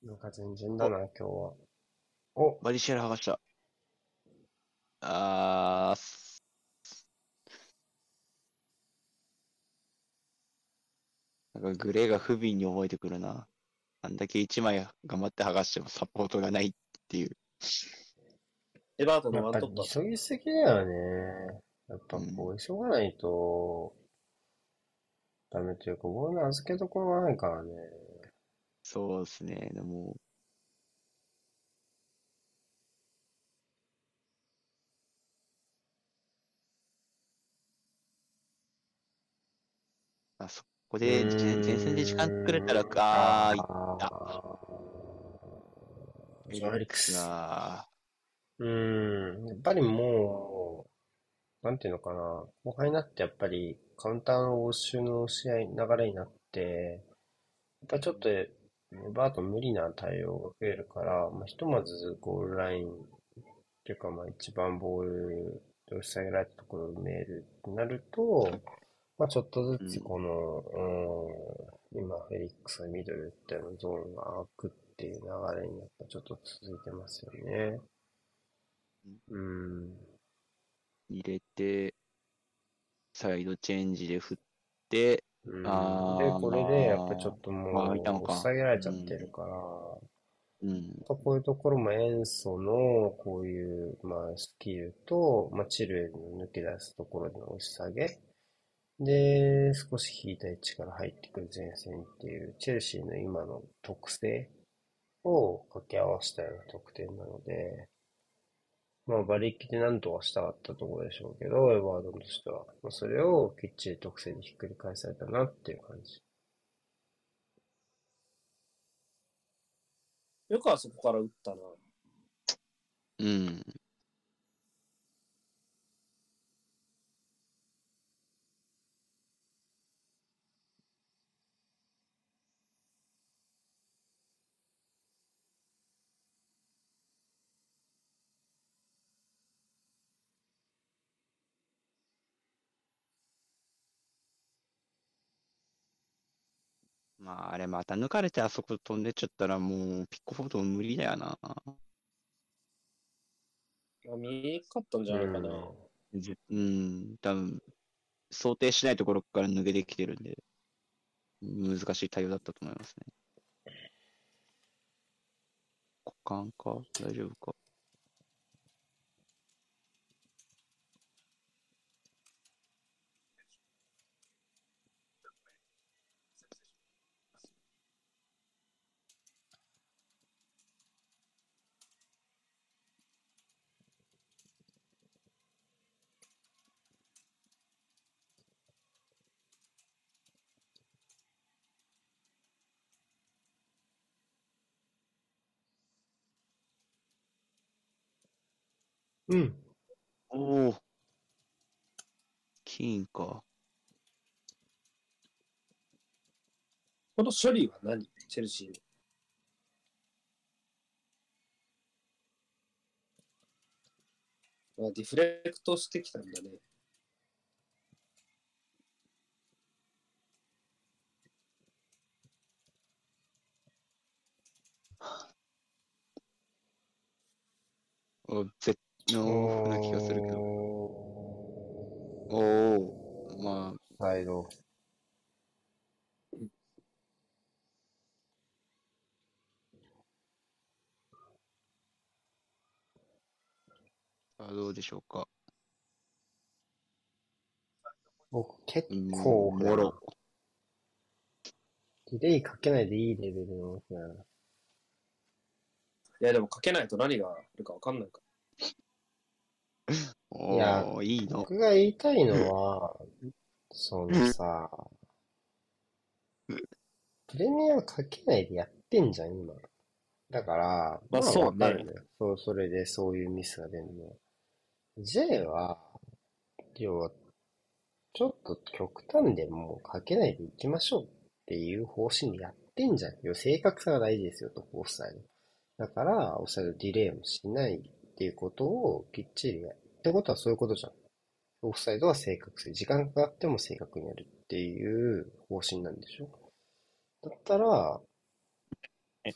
なんか全然だな、今日は。お、バリシェラ剥がした。あー、すなんかグレーが不憫に覚えてくるな。あんだけ一枚頑張って剥がしてもサポートがないっていう。エバートンやっぱのワントップり急ぎすぎだよね。やっぱこう、急がないと、ダメというか、ボールの預けどころがないからね。そうですね。でも、あそこで前前線で時間作れたら、あー、いった。エリックス。なうー。ん、やっぱりもう、なんていうのかな、後輩になってやっぱりカウンターの応酬の試合、流れになって、やっぱりちょっと、バート無理な対応が増えるから、まあ、ひとまずゴールラインっていうか、まあ一番ボールで押し下げられたところを埋めるってなると、まあちょっとずつこの、うん、今フェリックスのミドルっていうのゾーンが開くっていう流れにやっぱちょっと続いてますよね。うん。入れて、サイドチェンジで振って、うんで、これでやっぱちょっとまもう下げられちゃってるから、うん、こういうところも塩素のこういう、まあ、スキルと、まあ、チルの抜け出すところでの押し下げ。で、少し引いた位置から入ってくる前線っていう、チェルシーの今の特性を掛け合わせたような得点なので、まあ、馬力で何とかしたかったところでしょうけど、エバードンとしては。まあ、それをきっちり特性でひっくり返されたなっていう感じ。よくあそこから打ったな。うん。まあ、あれまた抜かれてあそこ飛んでっちゃったらもうピックフォード無理だよな。あ見えかったんじゃないかな。ぜうん、多分想定しないところから抜けてきてるんで、難しい対応だったと思いますね。股間か？大丈夫か？うん。おお。キーンか。この処理は何？チェルシーの。あディフレクトしてきたんだね。お絶のな気がするけど。おお、まあ。サイド。さあ、どうでしょうか。僕、結構、もろ。ディレイかけないでいいレベルの。いや、でもかけないと何があるかわかんないから。いやー、いいの。僕が言いたいのは、そのさ、プレミアかけないでやってんじゃん、今。だから、まあそうねわかるのよ。そう、それでそういうミスが出るの。J は、要は、ちょっと極端でもうかけないでいきましょうっていう方針でやってんじゃん。要は正確さが大事ですよと、オフサイド。だから、オフサイドディレイもしないっていうことをきっちりやる。ってことはそういうことじゃん。オフサイドは正確性。時間かかっても正確にやるっていう方針なんでしょだったらえ、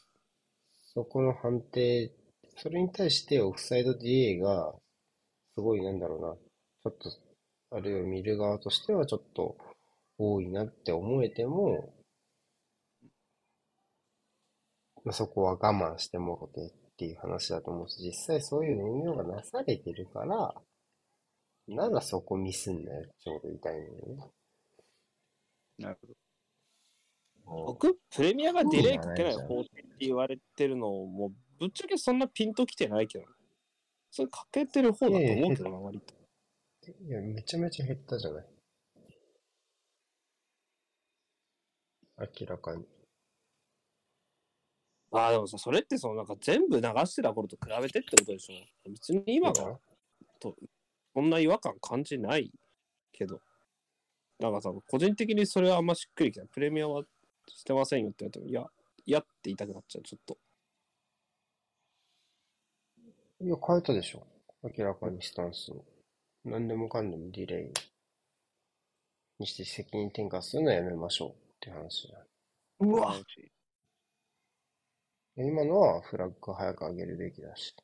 そこの判定、それに対してオフサイド DA が、すごいなんだろうな、ちょっと、あるいは見る側としてはちょっと多いなって思えても、まあ、そこは我慢してもろてっていう話だと思うし、実際そういう運用がなされてるから、ならそこミスんなよ、ちょうど言いたいのよね。なるほど。僕、プレミアがディレイかけない方針って言われてるのも、ぶっちゃけそんなピンときてないけど、それかけてる方だと思うけどな、割と。いや、めちゃめちゃ減ったじゃない。明らかに。ああ、でもさ、それってそのなんか全部流してた頃と比べてってことでしょ？別に今が、と、そんな違和感感じないけど。なんかさ、個人的にそれはあんましっくりきない。プレミアはしてませんよって言われても、いや、いやって言いたくなっちゃう、ちょっと。いや、変えたでしょ。明らかにスタンスを。何でもかんでもディレイにして責任転嫁するのはやめましょうって話じゃん。うわで今のはフラッグ早く上げるべきだし。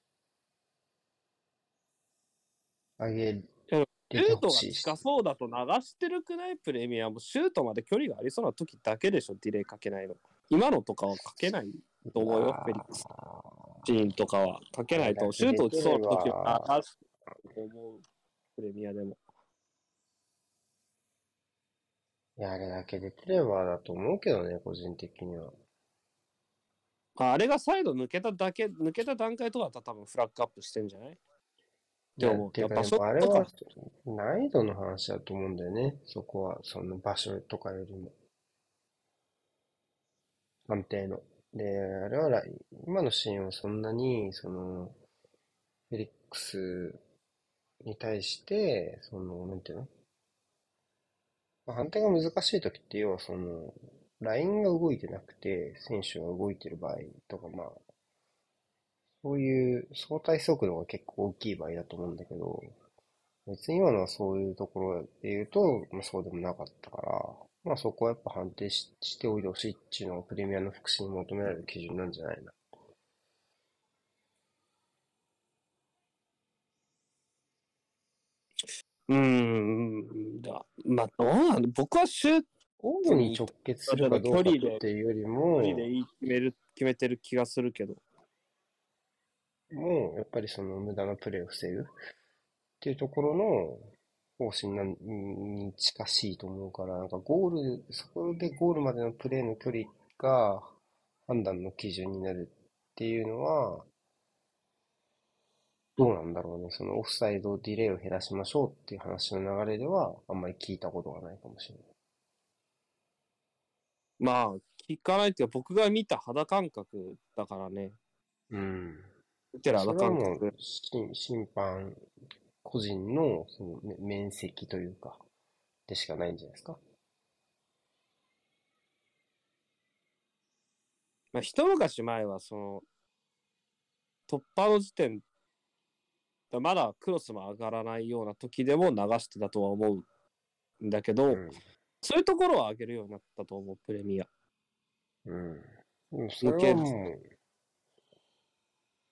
上げシてュてートが。近そうだと流してるくないプレミアもシュートまで距離がありそうな時だけでしょ、ディレイかけないの。今のとかはかけないと思うよ、フェリックス。シーンとかはかけないと、シュート打ちそうな時は流すと思う、プレミアでも。いや、あれだけできればだと思うけどね、個人的には。ああれがサイド抜けただけ、抜けた段階とかだったら多分フラッグアップしてんじゃない？って思う。ていうかやっぱそでもあれは難易度の話だと思うんだよね。そこは、その場所とかよりも。判定の。で、あれは今のシーンはそんなに、その、フェリックスに対して、その、なんていうの？まあ判定が難しい時って、要はその、ラインが動いてなくて、選手が動いてる場合とか、まあ、そういう相対速度が結構大きい場合だと思うんだけど、別に今のはそういうところで言うと、まあ、そうでもなかったから、まあそこはやっぱ判定ししておいてほしいっていうのがプレミアの福祉に求められる基準なんじゃないな。うーん、だまあ、どうなん僕はシュー大いに直結するかどうかっていうよりも、トでいい決める決めてる気がするけど。もうやっぱりその無駄なプレーを防ぐっていうところの方針なんに近しいと思うから、なんかゴール、そこでゴールまでのプレーの距離が判断の基準になるっていうのは、どうなんだろうね。そのオフサイドディレイを減らしましょうっていう話の流れではあんまり聞いたことがないかもしれない。まあ、聞かないっていうか、僕が見た肌感覚だからね。うん。見てる肌それはも感覚う。審審判個人のそのめ面積というか、でしかないんじゃないですか？まあ、一昔前は、その、突破の時点、まだクロスも上がらないような時でも流してたとは思うんだけど、うん。そういうところは上げるようになったと思う、プレミア。うん。でもそれはもう、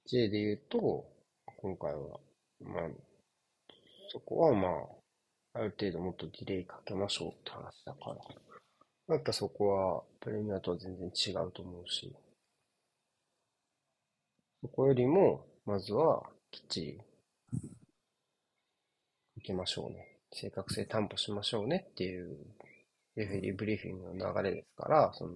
J で言うと、今回は、まあ、そこはまあ、ある程度もっとディレイかけましょうって話だから、やっぱそこはプレミアとは全然違うと思うし、そこよりも、まずはきっちりきましょうね。正確性担保しましょうねっていう、レフェリーブリーフィングの流れですから、その、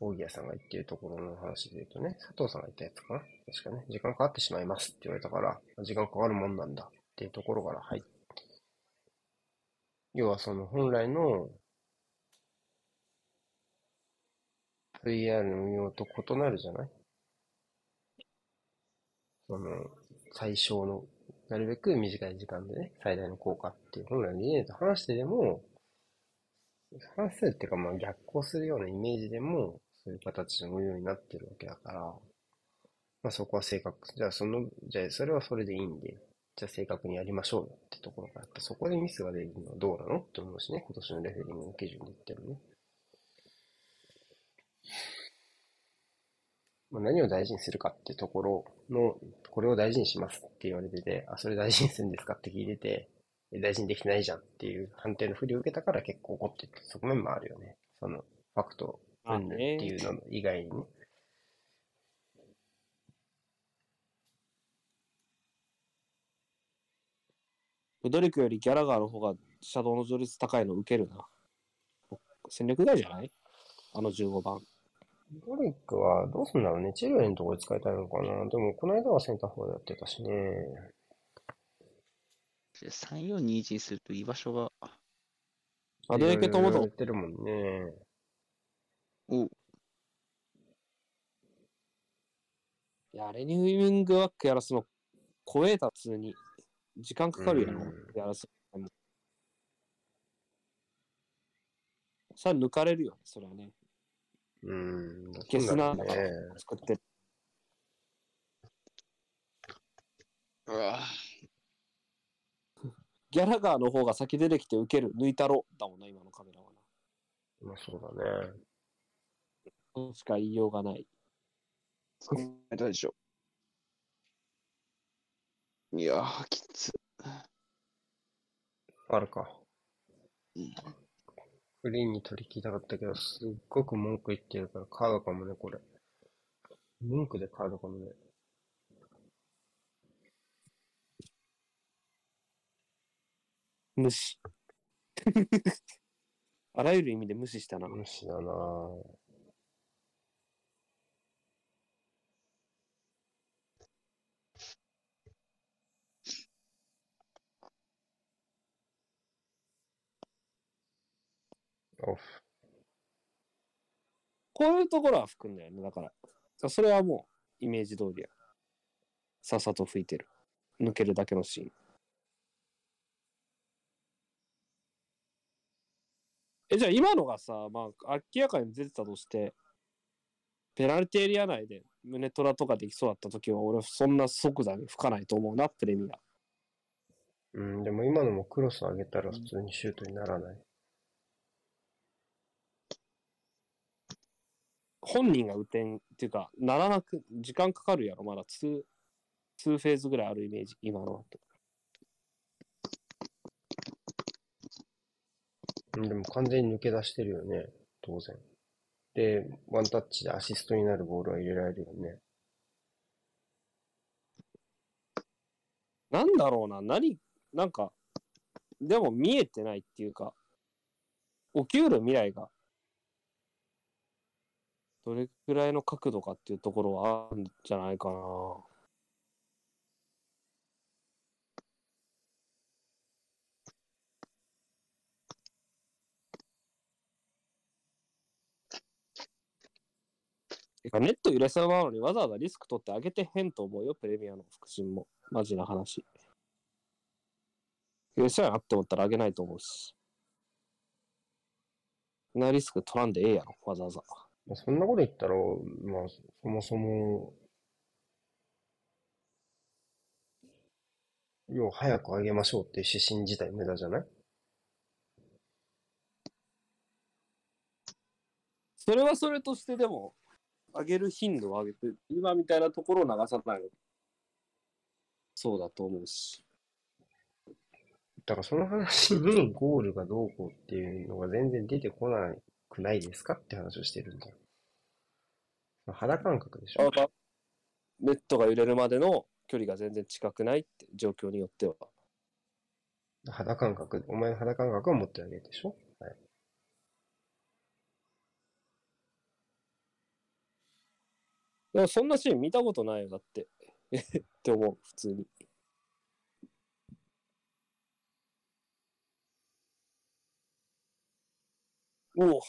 大木屋さんが言ってるところの話で言うとね、佐藤さんが言ったやつかな。確かね、時間かかってしまいますって言われたから、時間かかるもんなんだ。っていうところから入って要はその本来の VR の運用と異なるじゃない？その、最小の、なるべく短い時間でね、最大の効果っていう本来の理念と話してでも、話すっていうかまあ逆行するようなイメージでも、そういう形の運用になってるわけだから、まあそこは正確、じゃあその、じゃあそれはそれでいいんで、じゃあ正確にやりましょうよってところから、やっぱそこでミスが出るのはどうなのって思うしね、今年のレフェリングの基準で言ってもね。まあ、何を大事にするかってところの、これを大事にしますって言われてて、あ、それ大事にするんですかって聞いてて、大事にできてないじゃんっていう判定の振りを受けたから結構怒ってる側面もあるよね。その、ファクト、うんっていうの以外にね。ウドリクよりギャラガーの方がシャドウの序列高いの受けるな。戦略外じゃない？あの15番。ドリックはどうすんだろうね。チルエのところで使いたいのかな。でも、この間はセンターフォワードやってたしね。3421にすると居場所が、アドエケともとやってるもんね。おいや、レニウィングワックやらすの怖えた普通に。時間かかるやろうん、やらすの。さあ抜かれるよね、それはね。うん。消すなそうだね。作ってる。うわギャラガーの方が先出てきて受ける、抜いたろだもんな、今のカメラはな。まあそうだね。そうしか言いようがない。どうでしょう。いやー、きつ。あるか。うんクリーンに取り切りたかったけど、すっごく文句言ってるからカードかもね、これ。文句でカードかもね。無視。あらゆる意味で無視したな。無視だなぁ。オフ。こういうところは吹くんだよね、だから。それはもう、イメージ通りや。さっさと吹いてる。抜けるだけのシーン。え、じゃあ今のがさ、まあ、明らかに出てたとして、ペナルティエリア内で胸トラとかできそうだった時は、俺そんな即座に吹かないと思うな、プレミア。うん、でも今のもクロス上げたら普通にシュートにならない。本人が打てんっていうか、ならなく、時間かかるやろ、まだ2、2フェーズぐらいあるイメージ、今のだと。でも完全に抜け出してるよね、当然。で、ワンタッチでアシストになるボールは入れられるよね。なんだろうな、何、なんか、でも見えてないっていうか、起きうる未来が、どれくらいの角度かっていうところはあるんじゃないかな。ネット揺れそうなのにわざわざリスク取ってあげてへんと思うよ、プレミアの腹心も。マジな話。揺れそうやなって思ったらあげないと思うし。そんなリスク取らんでええやろ、わざわざ。まあそんなこと言ったら、まあ、そもそも、要は早く上げましょうっていう指針自体無駄じゃない？それはそれとしてでも、上げる頻度を上げて、今みたいなところを流さないの。そうだと思うし。だからその話にゴールがどうこうっていうのが全然出てこなくないですかって話をしてるんだよ。肌感覚でしょ。ネットが揺れるまでの距離が全然近くないって状況によっては。肌感覚、お前の肌感覚を持ってあげるでしょはい。でもそんなシーン見たことないよ、だって。え って思う、普通に。おお。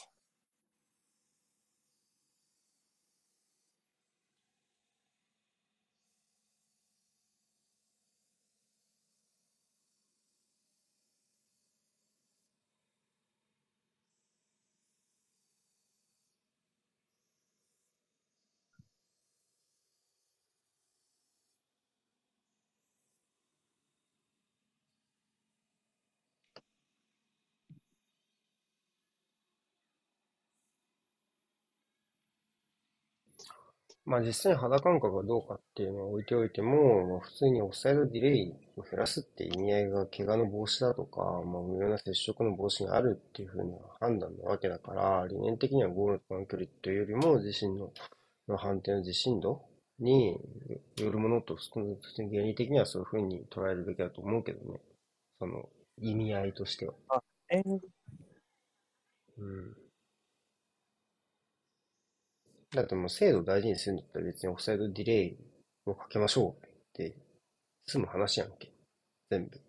まあ実際に肌感覚がどうかっていうのは置いておいても、まあ、普通にオフサイドディレイを減らすって意味合いが怪我の防止だとか、まあ、無用な接触の防止にあるっていうふうな判断なわけだから、理念的にはゴールの距離というよりも自身のの判定の自信度によるものと、普通に原理的にはそういうふうに捉えるべきだと思うけどね。その意味合いとしては。えーうん。だってもう精度を大事にするんだったら別にオフサイドディレイをかけましょうって済む話やんけ。全部。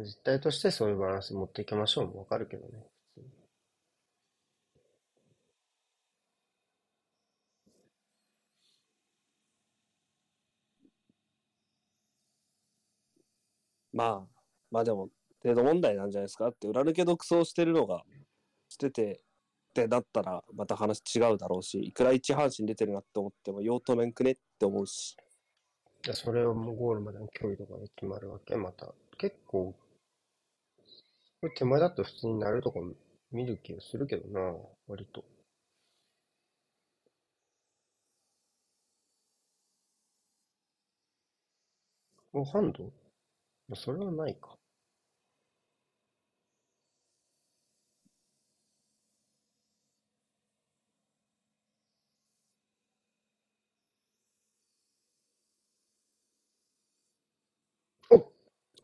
実態としてそういうバランス持っていきましょうもわかるけどね。まあ、まあでも、程度問題なんじゃないですかって、裏抜け独走してるのが、してて、ってなったら、また話違うだろうし、いくら一半身出てるなって思っても、用途面くねって思うし。でそれをもうゴールまでの距離とかで決まるわけまた。結構、これ手前だと普通になるとか見る気がするけどな、割と。お、ハンド？まあそれはないか。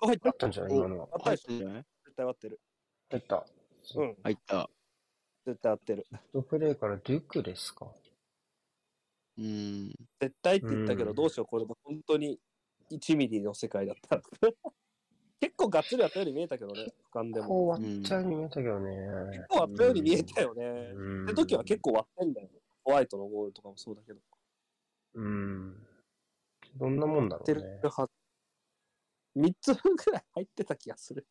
あ、入ったあったんじゃない？今のは。あったんじゃない？絶対合ってる。入った。うん、入った。絶対合ってる。ソフトプレイからデュクですか？うーん。絶対って言ったけど、うんどうしよう、これで本当に1ミリの世界だったら。結構がっつりあったように見えたけどね、俯瞰でも。こう割っちゃうに見えたけどね。結構割ったように見えたよね。うん。って時は結構割ってんだよ。ホワイトのゴールとかもそうだけど。うん。どんなもんだろってるうね。は3つ分ぐらい入ってた気がする。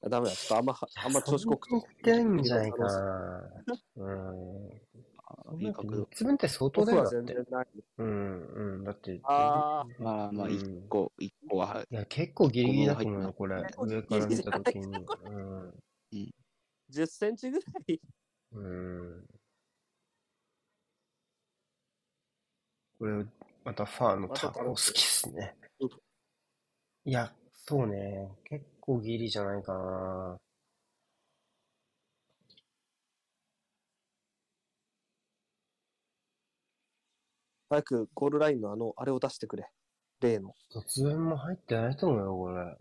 あダメだ、ちょっとあんまは、あんま調子こくとてんじゃないかな。うん。あいい角度3。つ分って相当だよだ。うん、うん。だって、あーまあまあ、うん一個、一個は、いや、結構ギリギリだと思うよ、これ。上から見たときに。うん。10センチぐらい。うん。これ、またファーのタコ好きっすねうん。いや、そうね。結構ギリじゃないかな。早くゴールラインのあの、あれを出してくれ。例の。突然も入ってないと思うよ、これ。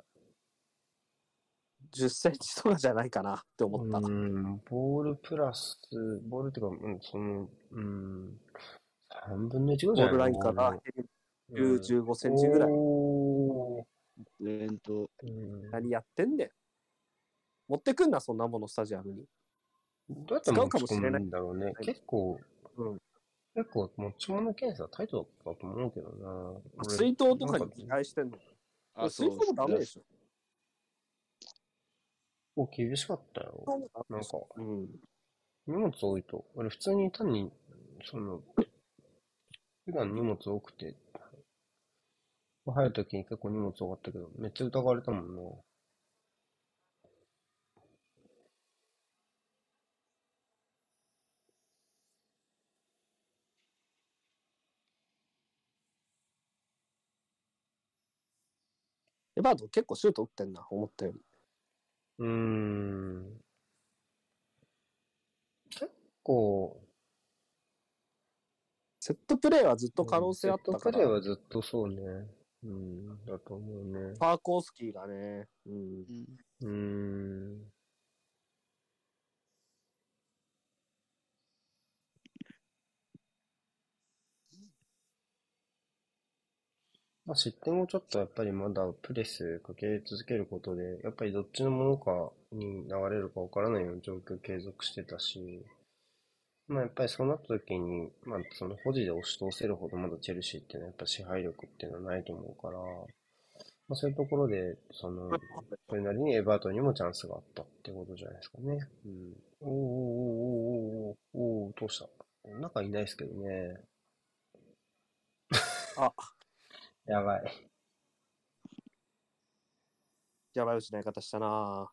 10センチとかじゃないかなって思った。うん、ボールプラス、ボールっていうか、うん、その、うん、3分の1ぐらいじゃないラインからボ10、15センチぐらい。おーレント、うん何やってんねん。持ってくんな、そんなものスタジアムに。どうやって使うかもしれない持ち込むんだろうね。結構、うん結構持ち物検査タイトだったと思うけどな。俺水筒とかに期待してんの。あ、水筒もダメでしょ。構厳しかったよ。なんか、うん。荷物多いと。俺普通に単に、その、普段荷物多くて、入るときに結構荷物多かったけど、めっちゃ疑われたもんな。エバートン結構シュート打ってんな、思ったより。うーん。結構、セットプレーはずっと可能性あったかセットプレーら。はずっとそうね。うん、だと思うね。パーコースキーがね、うん。うんうーん。まあ、失点をちょっとやっぱりまだプレスかけ続けることで、やっぱりどっちのものかに流れるかわからないような状況を継続してたし、まあやっぱりそうなった時に、まあその保持で押し通せるほどまだチェルシーっていうのはやっぱ支配力っていうのはないと思うから、まあそういうところで、その、それなりにエバートンにもチャンスがあったってことじゃないですかね。うん。おーおーおーおーおーおーどうした？中いないですけどね。あ、やばい。やばい失い方したな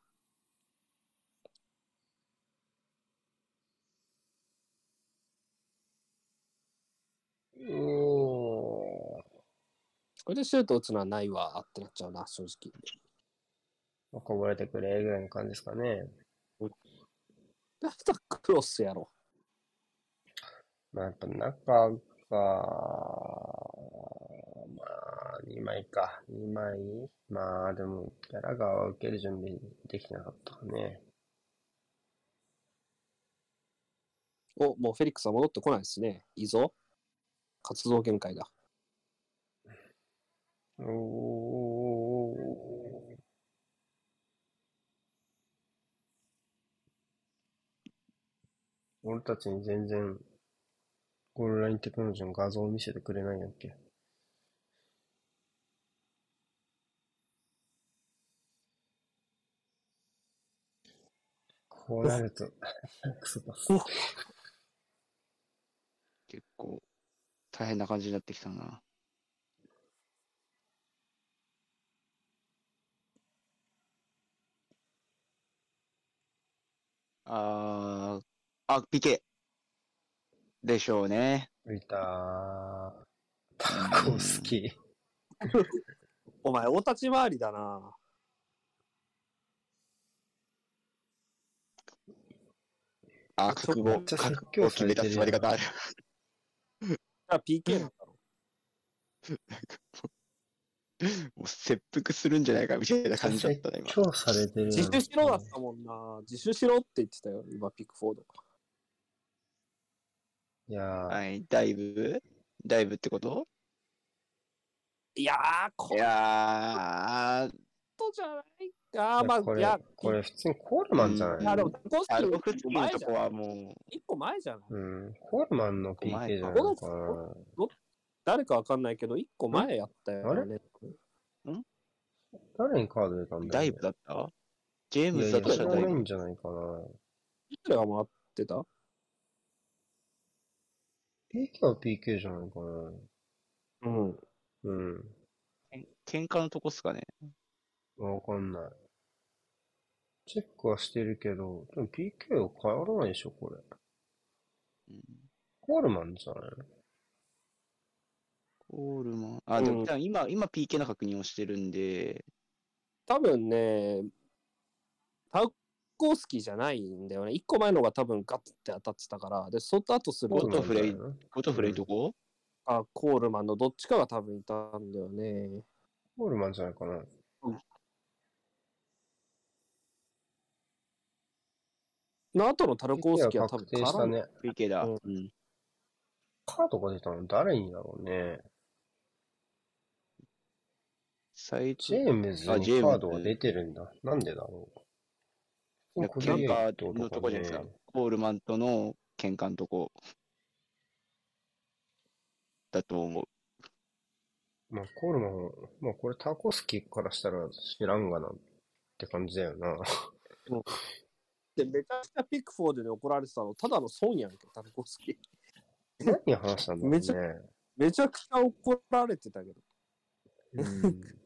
おー。これでシュート打つのはないわってなっちゃうな、正直。まあこぼれてくれぐらいの感じですかね。だったらクロスやろ。まあやっぱ中が、まあ2枚か。2枚？まあでも、ギャラガーは受ける準備できてなかったかね。お、もうフェリックスは戻ってこないですね。いいぞ。活動限界だ。おー俺たちに全然ゴールラインテクノロジーの画像を見せてくれないんやっけ？こうなると、クソだ。結構大変な感じになってきたな。あー、あ、PK。でしょうね。浮いたー。タコ好き。お前、大立ち回りだな。あ、覚悟、覚教悟を決めた座り方ある。あ、PK なんだろ。もう切腹するんじゃないかみたいな感じだったな、今。今日されてる自首しろだったもんな。自首しろって言ってたよ、今、ピックフォード。いやー、はい、ダイブ？ダイブってこと？いやー、こいれやー、とじゃないか。まあ、これいや、、これ普通にコールマンじゃない？いや、でも、コスアキルフスキーの前じゃん。とこはも一個前じゃない？うん、コールマンの PK じゃないのかな。誰かわかんないけど、一個前やったよね。誰にカード出たんう、だダイブだった？ジェームズいやいや、だとしたらダイブ。ないんじゃないかな。誰が回ってた？PK は PK じゃないかな。うん。うん喧嘩のとこっすかね。わかんない。チェックはしてるけど、でも PK は変わらないでしょ、これ。うんコールマンじゃないコールマン。あ、でも、うん今、今 PK の確認をしてるんで、多分ね、タウコースキーじゃないんだよね。一個前のが多分ガッて当たってたから、で、その後するゴッドフレイゴトフレイとこ、あコールマンのどっちかが多分いたんだよね。コールマンじゃないかな。の後のタルコースキーは多分は確定したね。?PK だ。うんうん。カードが出たの誰にだろうね。サイジェームズにカードが出てるんだ。なんでだろう。なんか喧嘩のとこじゃないですか。コールマンとの喧嘩のとこ。だと思う。まあ、コールマン、まあ、これタコスキーからしたら知らんがなって感じだよな。で、めちゃくちゃピックフォードに怒られてたの、ただの損やんけ、タルコースキー。何話したんだろうね。めちゃめちゃくちゃ怒られてたけど。うん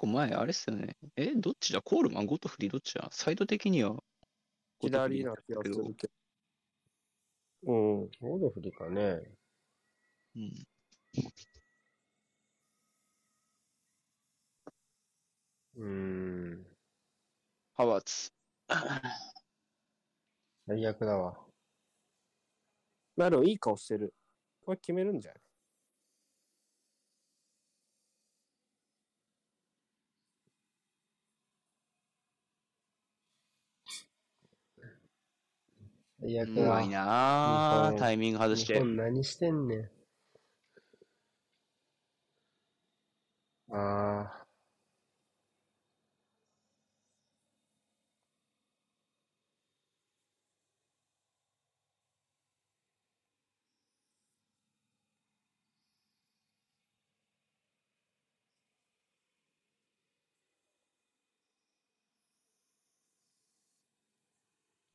これ前、あれっすよね。え、どっちだ？コールマン、ゴトフリーどっちだ？サイド的には。左な気がするけど。うん。ゴードフリかね。うん。ハワーツ。最悪だわ。まあでもいい顔してる。これ決めるんじゃない？最悪。うまいな日本ぁタイミング外して。日本何してんねん。ああ。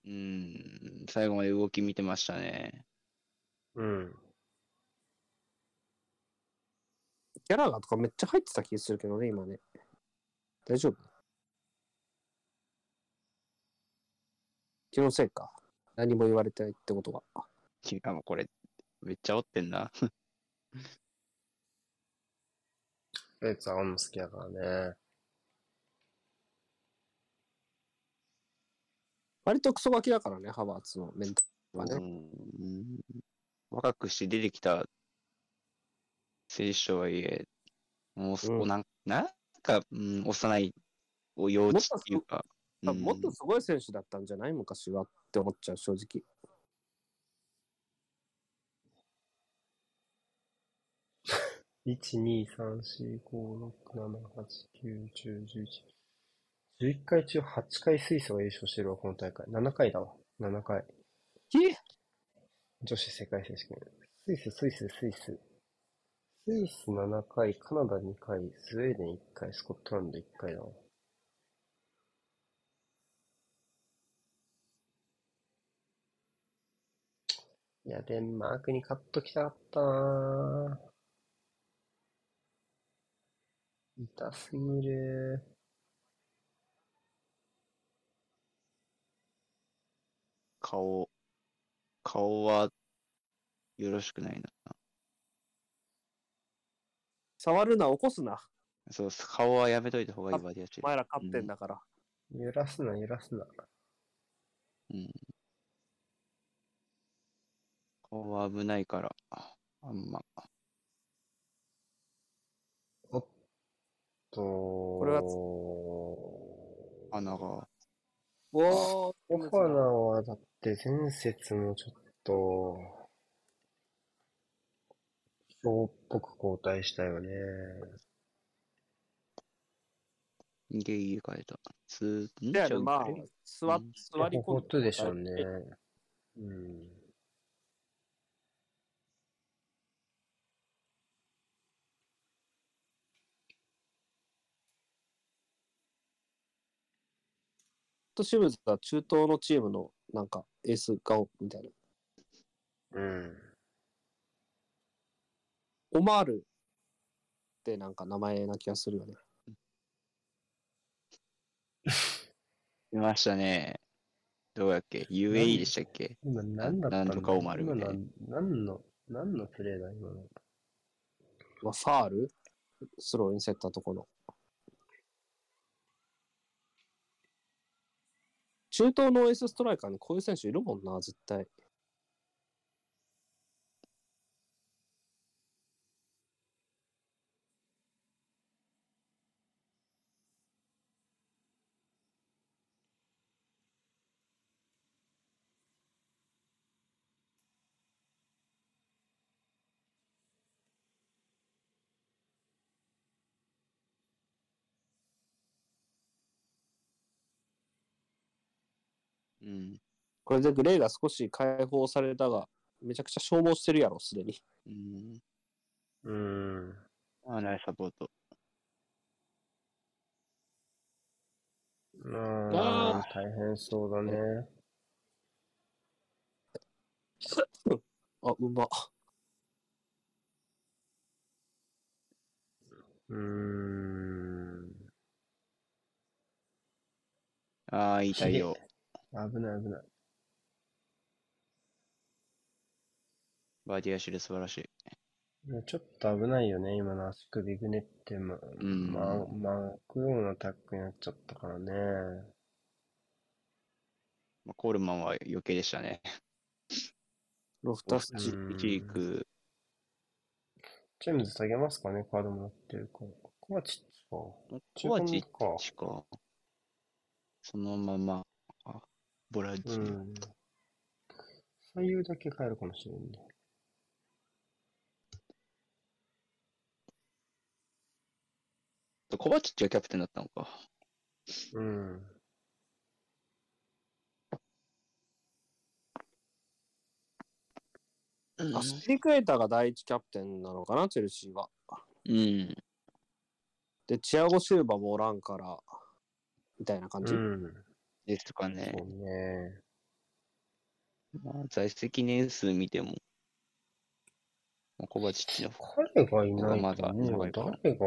うん、最後まで動き見てましたね。うん。ギャラガーとかめっちゃ入ってた気がするけどね、今ね。大丈夫？気のせいか。何も言われてないってことが。違う、もうこれ、めっちゃ折ってんな。レッツは俺も好きだからね。割とクソガキだからね、ハバーツのメンタルはね。うん若くして出てきた選手とはいえ、もうそこうんなん、なんか、うん、幼い、お幼稚っていうか、もっとうんすごい選手だったんじゃない昔はって思っちゃう、正直。1、2、3、4、5、6、7、8、9、10、11。11回中8回スイスが優勝してるわ、この大会。7回だわ。7回。え？女子世界選手権。スイス、スイス、スイス。スイス7回、カナダ2回、スウェーデン1回、スコットランド1回だわ。いや、デンマークに勝っときたかったなぁ痛すぎる。顔、顔はよろしくないな。触るな、起こすな。そう、顔はやめといた方がいいバディアシお前ら勝ってんだから。揺らすな、揺らすな。うん。顔は危ないから、あんま。おっと、これは穴が、おー、オファナはだって前節もちょっと、今日っぽく交代したよね。ゲイ変えた。つ、ん？で、まあ座うん座り込んこことでしょうね。うん。とシムズは中東のチームのなんかエース顔みたいな。うん。オマールってなんか名前な気がするよね。いましたね。どうやっけ ?UAE でしたっけ？今何だったんだ？なんとかオマール今みたい何何の、何のプレーだ今の。まあ、ファール？スローインセッターとこの。中東のエースストライカーにこういう選手いるもんな、絶対。うん。これでグレーが少し解放されたが、めちゃくちゃ消耗してるやろ、すでに。うん。うん。あ、ナイスサポート。まあ、大変そうだね。あ、うま。うーん。ああ、いい対応。危ない危ない。バディアシュで素晴らしい。ちょっと危ないよね、今の足首ぐねって、ま、んま、巻くようなタックになっちゃったからね。まあ、コールマンは余計でしたね。ロフタスチ。ーク、ジェームズ下げますかね、カードもらってるから。コバチッチか。コバチッか。チか。そのまま、あボランチに。うん。左右だけ変えるかもしれんね。コバチッチがキャプテンだったのか。うん。あ、スピリクエーターが第一キャプテンなのかな、チェルシーは。うん。で、チアゴ・シューバもおらんから、みたいな感じ。うん。ですかねそ。うね。まあ、在籍年数見ても、まあコバチッチの方彼がいないまだいか誰が、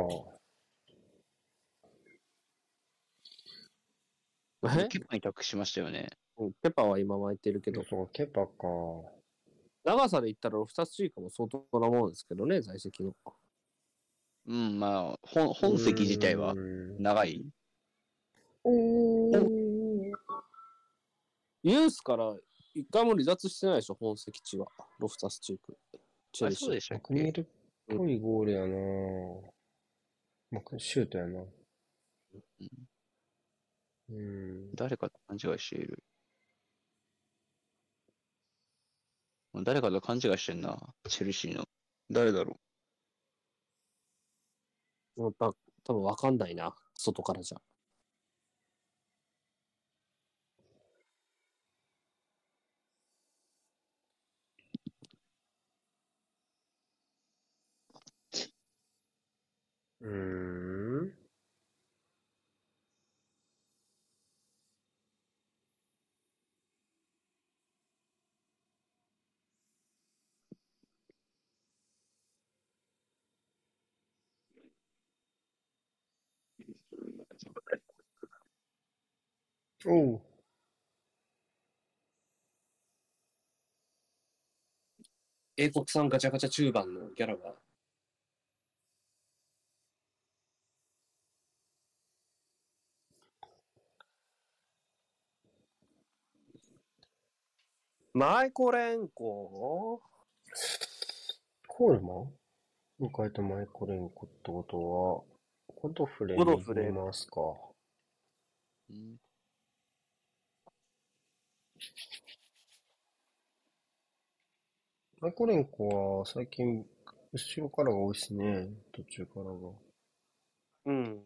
え？ケパに託しましたよね。うんペパは今巻いてるけど、そう、ケパか。長さで言ったらロフタスチーカも相当なものですけどね、在籍の。うん、まあ、本本籍自体はうん長い。おーユースから一回も離脱してないでしょ、本籍地は。ロフタスチーク。チェルシー。そうでしたっけ？ミルっぽいゴールやなまあ、シュートやな。うん。誰かと勘違いしている。誰かと勘違いしてんな、チェルシーの。誰だろもうた多分わかんないな、外からじゃ。うーん。おう。英国産ガチャガチャ中盤のギャラが。マイコレンココールマン？迎えたマイコレンコってことは、コドフレコドフレに入れますか。う。うんマイコレンコは最近、後ろからが多いですね。途中からが。うん。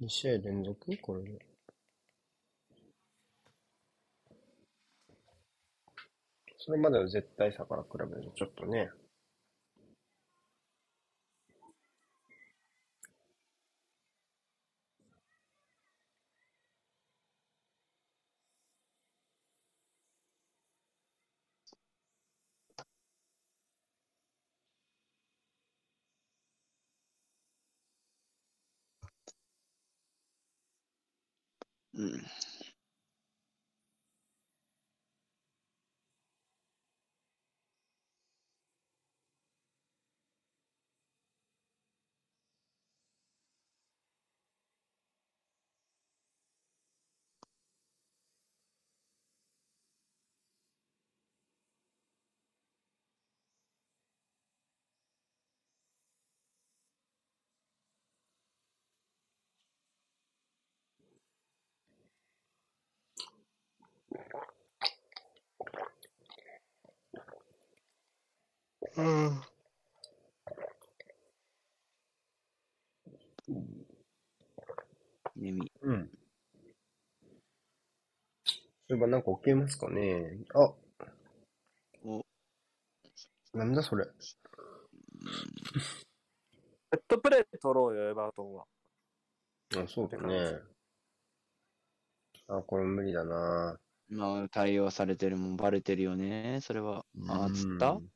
2試合連続？これで。それまでの絶対差から比べるとちょっとね。そういえばなんか起きますかねあ、お、なんだそれ。ペットプレイ取ろうよ、エバートンは。あ、そうだね。あ、これ無理だな。まあ、対応されてるもんバレてるよね。それは。あ、つった？うん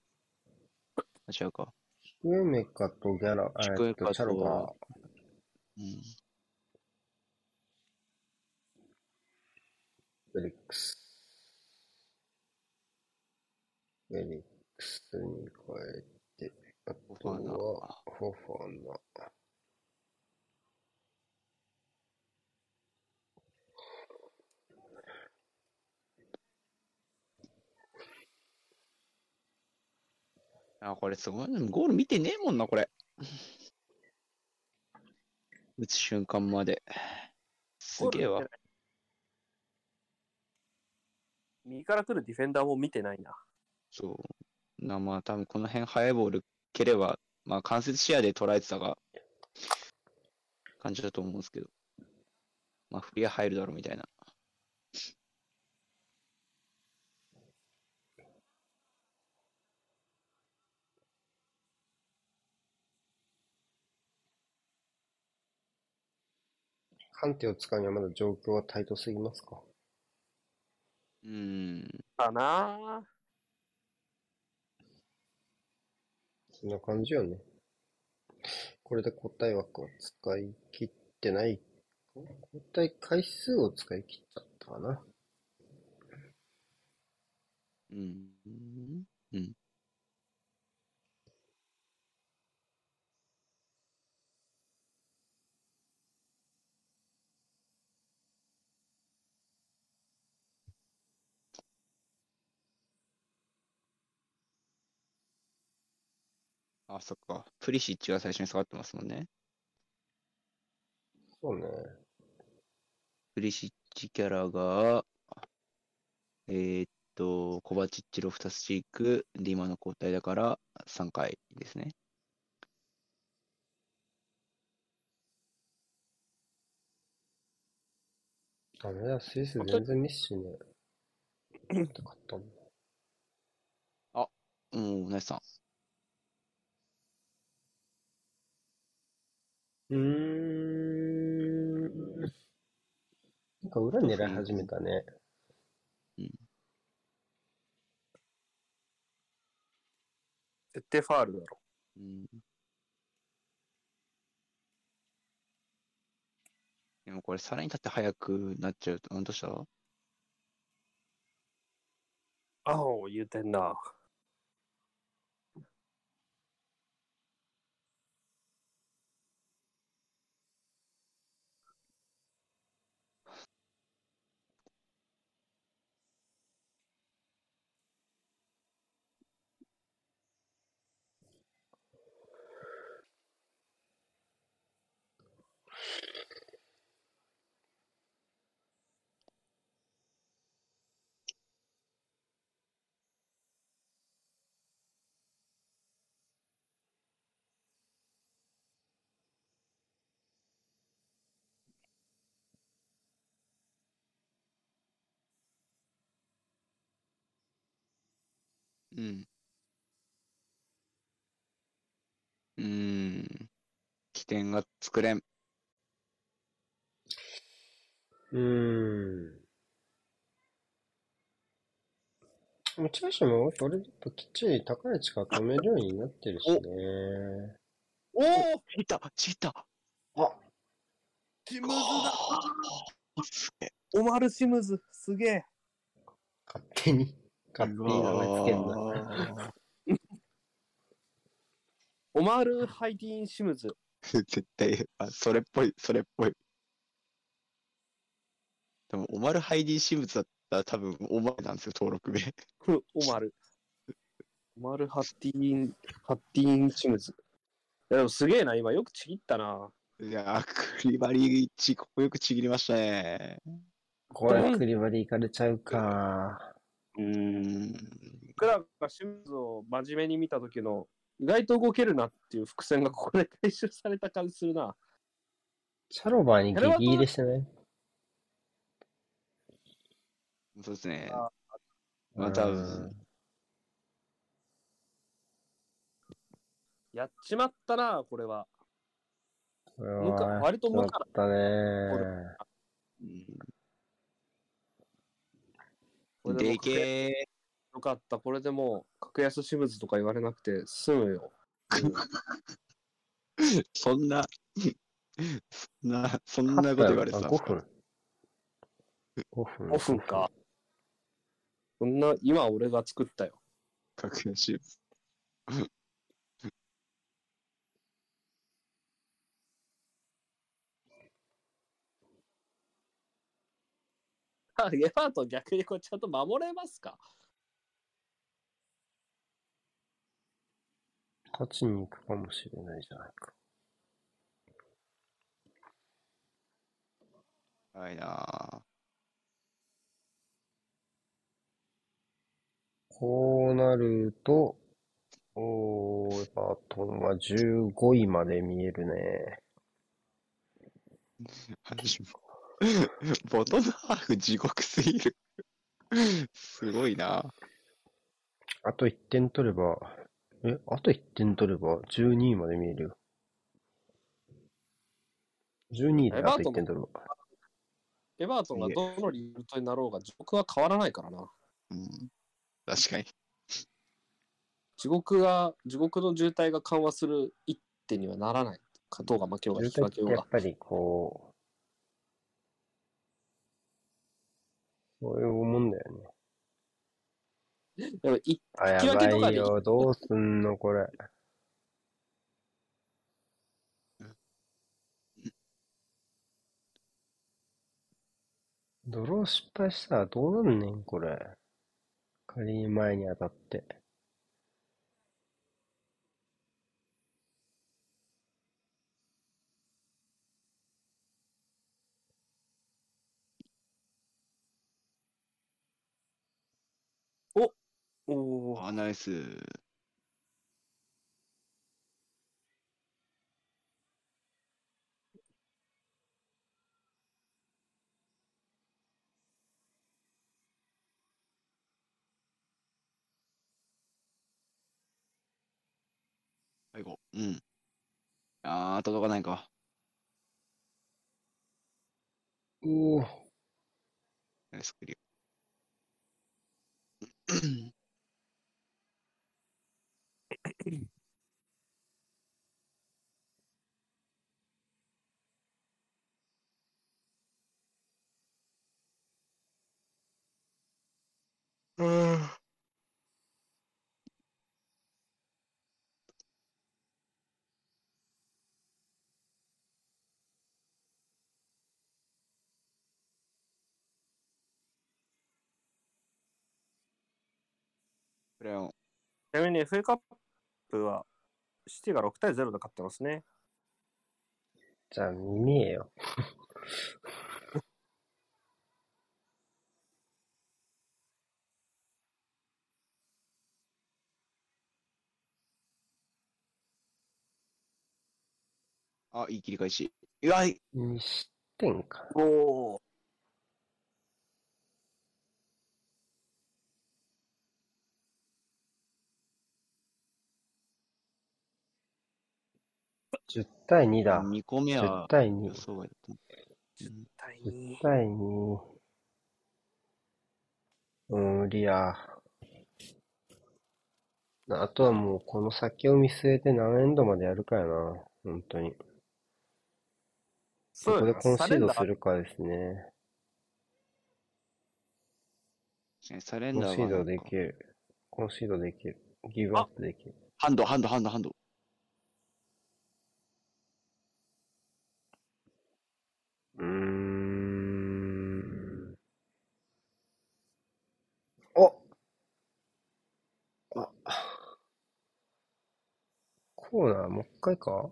あ違うか。シクエメカとギャラ、シクエカとえっと、チャロが、うん。フェニックス。フェニックスに変えて、あとは、フォファナ。あ、これすごい。ゴール見てねえもんな、これ。打つ瞬間まで。すげえわ。右から来るディフェンダーも見てないな。そう。な、まあ多分この辺速いボール蹴れば、まあ間接視野で捉えてたが、感じだと思うんですけど。まあ振りは入るだろうみたいな。判定を使うにはまだ状況はタイトすぎますか？うーん。かなそんな感じよね。これで交代枠を使い切ってない。交代回数を使い切っちゃったかな。うん。うん。あ、そっか。プリシッチが最初に下がってますもんね。そうね。プリシッチキャラが、えーっと、コバチッチ、ロフタスチーク、で今の交代だから3回ですね。ダメだ、スイス全然ミスしねえ。勝ったもん。うん、ナイスさん。うーん。なんか裏狙い始めたね。絶対ファールだろ。うん。でもこれさらに立って速くなっちゃうと、うん、どうした？あお、言うてんな。うん。うん。起点が作れん。うーん。もちろんしも、それだときっちり高い位置から止めるようになってるしね。おおちぎったちぎったあ、シムズだすげえ。オマル・シムズ、すげえ。勝手に、勝手に名前つけんな。な。オマール・ハイディーン・シムズ。絶対、あ、それっぽい、それっぽい。でも、オマル・ハイディ・シムズだったら多分、オマルなんですよ、登録名。オマル。オマル・ハッティーン、ハッティーン・シムズ。いやでもすげえな、今よくちぎったな。いやー、クリバリーチ、ここよくちぎりましたね。これ、クリバリ行かれちゃうか。うーん。僕らがシムズを真面目に見た時の、意外と動けるなっていう伏線がここで回収された感じするな。シャロバーに激ギリしてないそうですね。あまあ、多分、やっちまったな、これは。これむかは、割と無かだったね。これでもけよかった。これでもう、格安シムズとか言われなくて済むよ。ー、そんな、そんな、そんなこと言われてたんあ5ですか？分。5分。5分か。そんな、今俺が作ったよ。格安。あ、ゲファート逆にこれちゃんと守れますか？勝ちに行くかもしれないじゃないか。はいなこうなると、おー、エバートンは15位まで見えるね。ボトムハーフ地獄すぎる。すごいな。あと1点取れば、え、あと1点取れば12位まで見えるよ。12位であと1点取れば。エバートンがどのリートになろうが、地獄は変わらないからな。うん。確かに。地獄が、地獄の渋滞が緩和する一手にはならない。勝とうが負けようが引き分けようがやっ。ぱりこう、そういうもんだよね。でもいあ、や引き分けとかでばいよ。どうすんの、これ。ドロー失敗したらどうなんねん、これ。仮に前に当たって。おーあ、ナイス。最後。うん。あー、届かないか。おお、ナイスクリア。うん。これを、ちなみに FA カップは、シティが6対0で勝ってますね。じゃあ見ねえよ。あ、いい切り返し。うわ、い2失点か。おお。10対2だ。2個目10は対2予。想外だった。うん対10 2。対2。うん、無理や。あとはもうこの先を見据えて何エンドまでやるかやな。本当に。そこでコンシードするかですね。サレンコンシードできる。コンシードできる。ギブアップできる。ハンド、ハンド、ハンド、ハンド。うーん。おあ。コーナーもう一回か？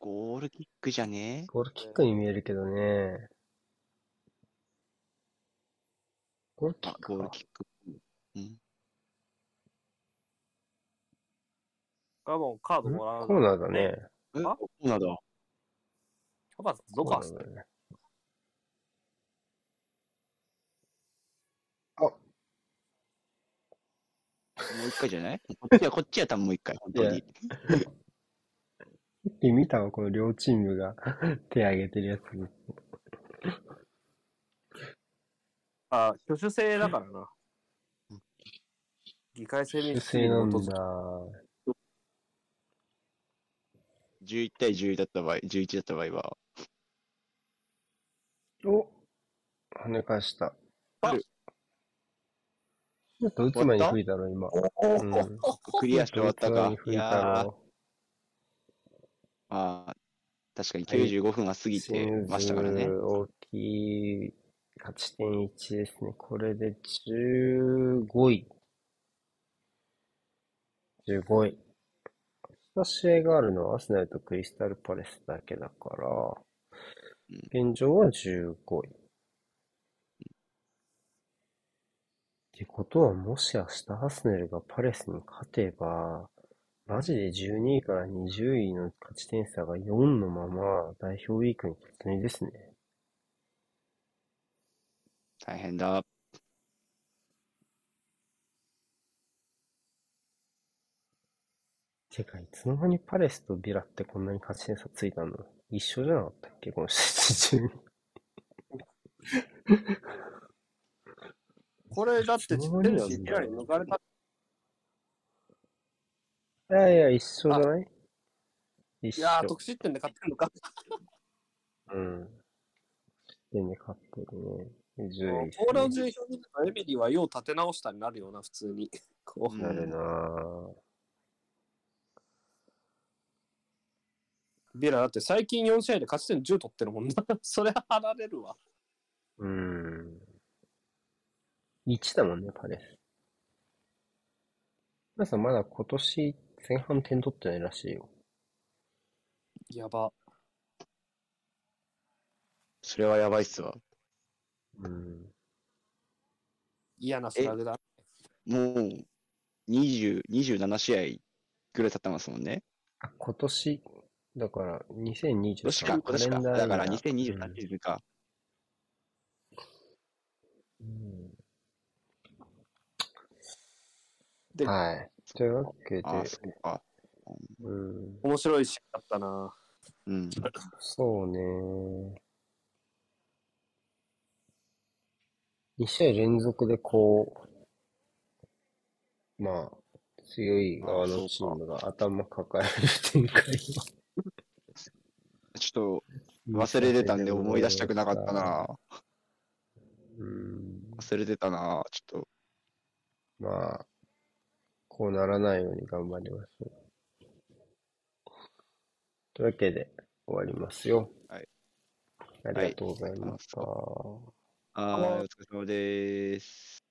ゴールキックじゃね？ゴールキックに見えるけどね。ゴールキッあ、クか。ゴールキック。うん。がもうカードんもらう。コーナーだね。え、あコーナーだ。キャバどこ走ってるコーナーだね。もう一回じゃない？こっちは、こっちは多分もう一回、本当に。で見たわ、この両チームが 手挙げてるやつ。あ、挙手制だからなうん。議会制不民主主正なんだ。11対10だった場合、11だった場合は、お跳ね返した。あちょっと打つ前に吹いたろ、今。うん。クリアして終わったか？いいや。あー確かに95分は過ぎてましたからね。大きい勝ち点1ですね。これで15位。15位。明日試合があるのはアスナルとクリスタルパレスだけだから、現状は15位。てことは、もし明日アスネルがパレスに勝てば、マジで12位から20位の勝ち点差が4のまま代表ウィークに突入ですね。大変だ。てか、いつの間にパレスとビラってこんなに勝ち点差ついたの？一緒じゃなかったっけ？このシーズン中に。これだってチェルシー、ビラに抜かれた。いやいや、一緒じゃない？一緒。いやー、得失点で勝ってるのか？うん。点で勝ってるね。10位っすポーラのね。順位表見エミリーはよう立て直したになるような、普通に。こううんなるなぁ。ビラだって最近4試合で勝ち点10取ってるもんな。それは離れるわ。うん。1だもんね、パレス。皆さんまだ今年前半点取ってないらしいよ。やば。それはやばいっすわ。うん。嫌なスラグだ。もう、20、27試合ぐらい経ってますもんね。あ、今年、だから2023今年か、今年か。だから2023シーズンか。うんではい。というわけで、ああ、そうか。うん、面白い試合だったな。うん。そうね。2試合連続でこう、まあ、強い側のチームが頭抱える展開ちょをっと忘れてたんで思い出したくなかったな。うん。忘れてたな。ちょっと。まあ、こうならないように頑張りましょう。というわけで終わりますよ。はい。ありがとうございました。はい、お疲れ様です。